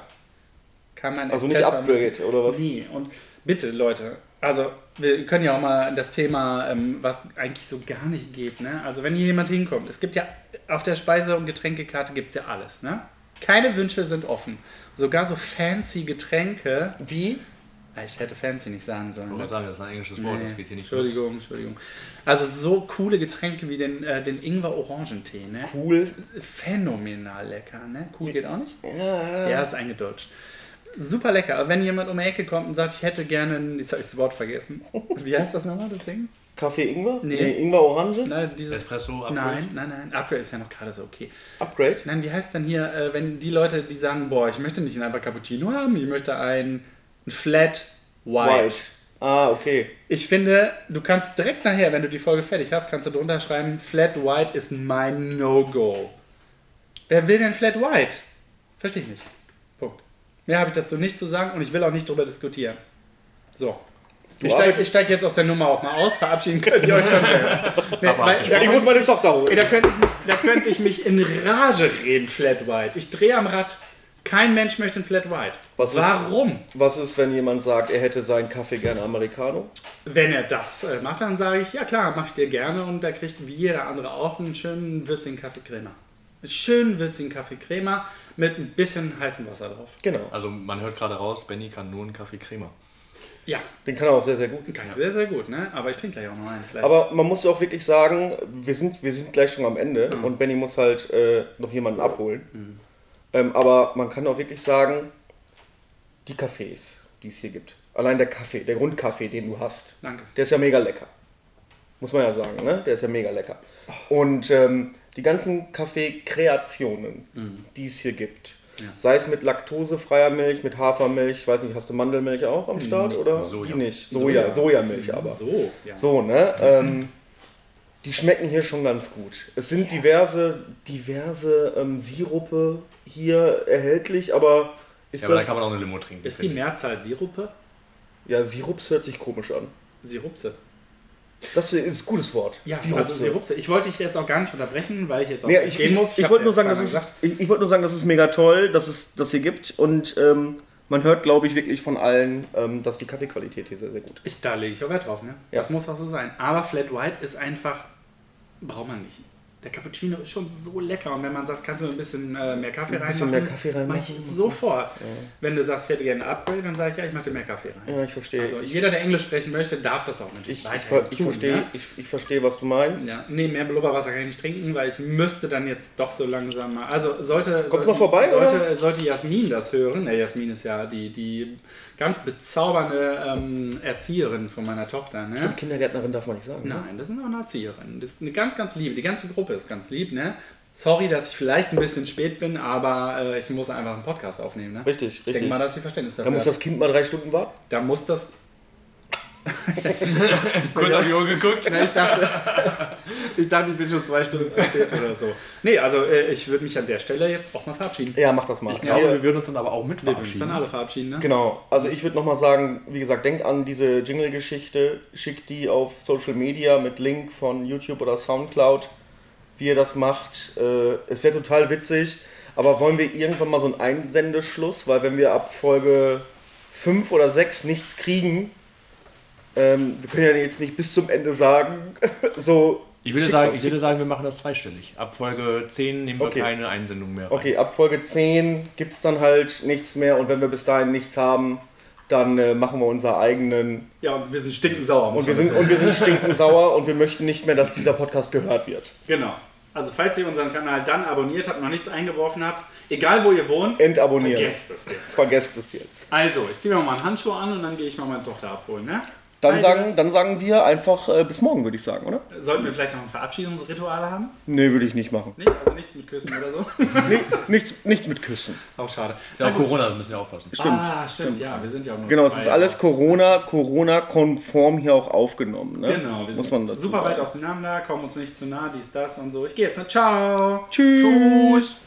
Speaker 1: Kann man
Speaker 2: Also nicht
Speaker 1: Espresso
Speaker 2: Upgrade, oder was?
Speaker 1: Nie. Und bitte, Leute, also wir können ja auch mal das Thema, ähm, was eigentlich so gar nicht geht, ne? Also wenn hier jemand hinkommt, es gibt ja auf der Speise- und Getränkekarte gibt es ja alles, ne? Keine Wünsche sind offen. Sogar so fancy Getränke.
Speaker 2: Wie?
Speaker 1: Ah, Ich hätte fancy nicht sagen sollen.
Speaker 3: Ich
Speaker 1: Ne?
Speaker 3: wollte sagen, das ist ein englisches Wort,
Speaker 1: Nee,
Speaker 3: das geht hier nicht.
Speaker 1: Entschuldigung, Entschuldigung. Also so coole Getränke wie den, äh, den Ingwer-Orangentee, ne?
Speaker 2: Cool.
Speaker 1: Phänomenal lecker, ne? Cool geht auch nicht?
Speaker 2: Ja,
Speaker 1: Ja, ist eingedeutscht. Super lecker. Aber wenn jemand um die Ecke kommt und sagt, ich hätte gerne, ein, jetzt habe ich das Wort vergessen. Wie heißt das nochmal, das Ding?
Speaker 2: Kaffee Ingwer?
Speaker 1: Nee.
Speaker 2: Ingwer Orange?
Speaker 1: Na, dieses,
Speaker 3: Espresso, Upgrade?
Speaker 1: Nein, nein, nein. Upgrade ist ja noch gerade so okay.
Speaker 2: Upgrade?
Speaker 1: Nein, wie heißt denn hier, äh, wenn die Leute, die sagen, boah, ich möchte nicht einfach Cappuccino haben, ich möchte ein, ein Flat White.
Speaker 2: Ah, okay.
Speaker 1: Ich finde, du kannst direkt nachher, wenn du die Folge fertig hast, kannst du drunter schreiben, Flat White ist mein No-Go. Wer will denn Flat White? Verstehe ich nicht. Punkt. Mehr habe ich dazu nicht zu sagen und ich will auch nicht darüber diskutieren. So.
Speaker 2: Du
Speaker 1: Ich steige steig jetzt aus der Nummer auch mal aus, verabschieden könnt ihr euch dann *laughs* selber. Nee, weil, da,
Speaker 2: Ich muss
Speaker 1: könnte,
Speaker 2: meine Tochter holen.
Speaker 1: da, könnte ich mich, da könnte ich mich in Rage reden, Flat White. Ich drehe am Rad. Kein Mensch möchte ein Flat White.
Speaker 2: Was ist-
Speaker 1: Warum?
Speaker 2: Was ist, wenn jemand sagt, er hätte seinen Kaffee gerne Americano?
Speaker 1: Wenn er das äh, macht, dann sage ich, ja klar, mach ich dir gerne und er kriegt wie jeder andere auch einen schönen würzigen Kaffee Crema. Einen schönen würzigen Kaffee Crema mit ein bisschen heißem Wasser drauf.
Speaker 2: Genau.
Speaker 3: Also man hört gerade raus, Benny kann nur einen Kaffee Crema.
Speaker 1: Ja,
Speaker 2: Den kann er auch sehr, sehr gut.
Speaker 1: kann ich sehr, sehr gut, ne? Aber ich trinke gleich auch noch einen vielleicht.
Speaker 2: Aber man muss auch wirklich sagen, wir sind, wir sind gleich schon am Ende
Speaker 1: Mhm.
Speaker 2: und Benny muss halt äh, noch jemanden abholen. Ähm, aber man kann auch wirklich sagen, die Cafés, die es hier gibt, allein der Kaffee, der Grundkaffee, den du hast,
Speaker 1: Danke.
Speaker 2: der ist ja mega lecker. Muss man ja sagen, ne? Der ist ja mega lecker. Und ähm, die ganzen Kaffee-Kreationen, die es hier gibt,
Speaker 1: Ja.
Speaker 2: sei es mit laktosefreier Milch, mit Hafermilch, ich weiß nicht, hast du Mandelmilch auch am Start oder
Speaker 3: Soja.
Speaker 2: die nicht? Soja,
Speaker 1: Soja.
Speaker 2: Sojamilch aber.
Speaker 1: So, ja.
Speaker 2: So, ne? Ähm, die schmecken hier schon ganz gut. Es sind diverse, diverse ähm, Sirupe hier erhältlich, aber ist
Speaker 3: Ja, aber da
Speaker 2: das.
Speaker 3: kann man auch eine Limo trinken.
Speaker 1: Ist die Mehrzahl Sirupe?
Speaker 2: Ja, Sirups hört sich komisch an.
Speaker 1: Sirupse.
Speaker 2: Das ist ein gutes Wort.
Speaker 1: Ja,
Speaker 2: Sirupse.
Speaker 1: also Sirupse. Ich wollte dich jetzt auch gar nicht unterbrechen, weil ich jetzt auch
Speaker 2: Nee, ich,
Speaker 1: gehen
Speaker 2: ich,
Speaker 1: muss.
Speaker 2: ich,
Speaker 1: hab's
Speaker 2: wollte nur sagen,
Speaker 1: jetzt
Speaker 2: das ist,
Speaker 1: zweimal
Speaker 2: ich, ich wollte nur sagen, das ist mega toll, dass es das hier gibt und ähm, man hört, glaube ich, wirklich von allen, ähm, dass die Kaffeequalität hier sehr, sehr gut ist.
Speaker 1: Ich, da lege ich auch Wert drauf, ne?
Speaker 2: Ja.
Speaker 1: Das muss auch so sein. Aber Flat White ist einfach, braucht man nicht. Der Cappuccino ist schon so lecker und wenn man sagt, kannst du ein bisschen äh, mehr Kaffee reinmachen,
Speaker 2: bisschen mehr Kaffee
Speaker 1: mach
Speaker 2: reinmachen
Speaker 1: ich
Speaker 2: und
Speaker 1: sofort. Wenn du sagst, ich hätte gerne ein Upgrade, dann sage ich, ja, ich mache dir mehr Kaffee rein.
Speaker 2: Ja, ich verstehe.
Speaker 1: Also jeder, der Englisch sprechen möchte, darf das auch natürlich
Speaker 2: ich, ich, ver- ich,
Speaker 1: tun,
Speaker 2: verstehe,
Speaker 1: ne?
Speaker 2: ich, ich verstehe, was du meinst.
Speaker 1: Ja, nee, mehr Blubberwasser kann ich nicht trinken, weil ich müsste dann jetzt doch so langsam mal. Also sollte.
Speaker 2: Kommt's
Speaker 1: sollte,
Speaker 2: noch vorbei,
Speaker 1: Sollte,
Speaker 2: oder?
Speaker 1: sollte Jasmin das hören. Ne, Jasmin ist ja die, die ganz bezaubernde ähm, Erzieherin von meiner Tochter. Ne?
Speaker 2: Kindergärtnerin darf man nicht sagen. Ne?
Speaker 1: Nein, das ist auch eine Erzieherin. Das ist eine ganz, ganz liebe. Die ganze Gruppe ist ganz lieb. Ne? Sorry, dass ich vielleicht ein bisschen spät bin, aber äh, ich muss einfach einen Podcast aufnehmen. Ne?
Speaker 2: Richtig,
Speaker 1: Ich
Speaker 2: richtig.
Speaker 1: denke mal, dass sie Verständnis
Speaker 2: da
Speaker 1: dafür
Speaker 2: muss
Speaker 1: hat.
Speaker 2: das Kind mal drei Stunden warten.
Speaker 1: Da muss das. *laughs*
Speaker 3: Kurz auf die Uhr geguckt.
Speaker 1: Ne, ich, dachte, *laughs* ich dachte, ich bin schon zwei Stunden zu spät oder so. Nee, also äh, ich würde mich an der Stelle jetzt auch mal verabschieden.
Speaker 2: Ja, mach das mal.
Speaker 3: Ich glaube, wir würden uns dann aber auch mit
Speaker 1: Wir würden uns dann
Speaker 3: verabschieden.
Speaker 1: alle verabschieden, ne?
Speaker 2: Genau, also ich würde nochmal sagen, wie gesagt, denkt an diese Jingle-Geschichte, schickt die auf Social Media mit Link von YouTube oder Soundcloud, wie ihr das macht. Äh, es wäre total witzig, aber wollen wir irgendwann mal so einen Einsendeschluss, weil wenn wir ab Folge 5 oder 6 nichts kriegen, ähm, wir können ja jetzt nicht bis zum Ende sagen, *laughs* so...
Speaker 3: Ich würde, sagen, ich würde sagen, wir machen das zweistellig. Ab Folge 10 nehmen wir
Speaker 2: Okay.
Speaker 3: keine Einsendung mehr. Rein.
Speaker 2: Okay, ab Folge 10 gibt es dann halt nichts mehr und wenn wir bis dahin nichts haben, dann äh, machen wir unser eigenen
Speaker 1: Ja, und wir sind stinkensauer.
Speaker 2: Und wir sind, und wir sind stinkend sauer *laughs* und wir möchten nicht mehr, dass dieser Podcast gehört wird.
Speaker 1: Genau. Also falls ihr unseren Kanal dann abonniert habt, noch nichts eingeworfen habt, egal wo ihr wohnt,
Speaker 2: Entabonnieren.
Speaker 1: vergesst es jetzt.
Speaker 2: Vergesst es jetzt.
Speaker 1: Also, ich ziehe mir mal einen Handschuh an und dann gehe ich mal meine Tochter abholen, ne?
Speaker 2: Dann sagen, dann sagen wir einfach äh, bis morgen, würde ich sagen, oder?
Speaker 1: Sollten wir vielleicht noch ein Verabschiedungsritual haben?
Speaker 2: Nee, würde ich nicht machen.
Speaker 1: Nee, also nichts mit Küssen oder so? *laughs*
Speaker 2: Nee, nichts, nichts mit Küssen.
Speaker 1: Auch schade.
Speaker 3: Ist ja auch. Corona, da müssen wir aufpassen.
Speaker 2: Stimmt.
Speaker 1: Ah, stimmt, ja, wir sind ja auch nur
Speaker 2: Genau, es ist alles. Corona, Corona-konform hier auch aufgenommen. Ne?
Speaker 1: Genau, wir
Speaker 2: Muss
Speaker 1: sind
Speaker 2: man dazu
Speaker 1: super weit auseinander, kommen uns nicht zu nah, dies, das und so. Ich gehe jetzt, ne? Ciao!
Speaker 2: Tschüss.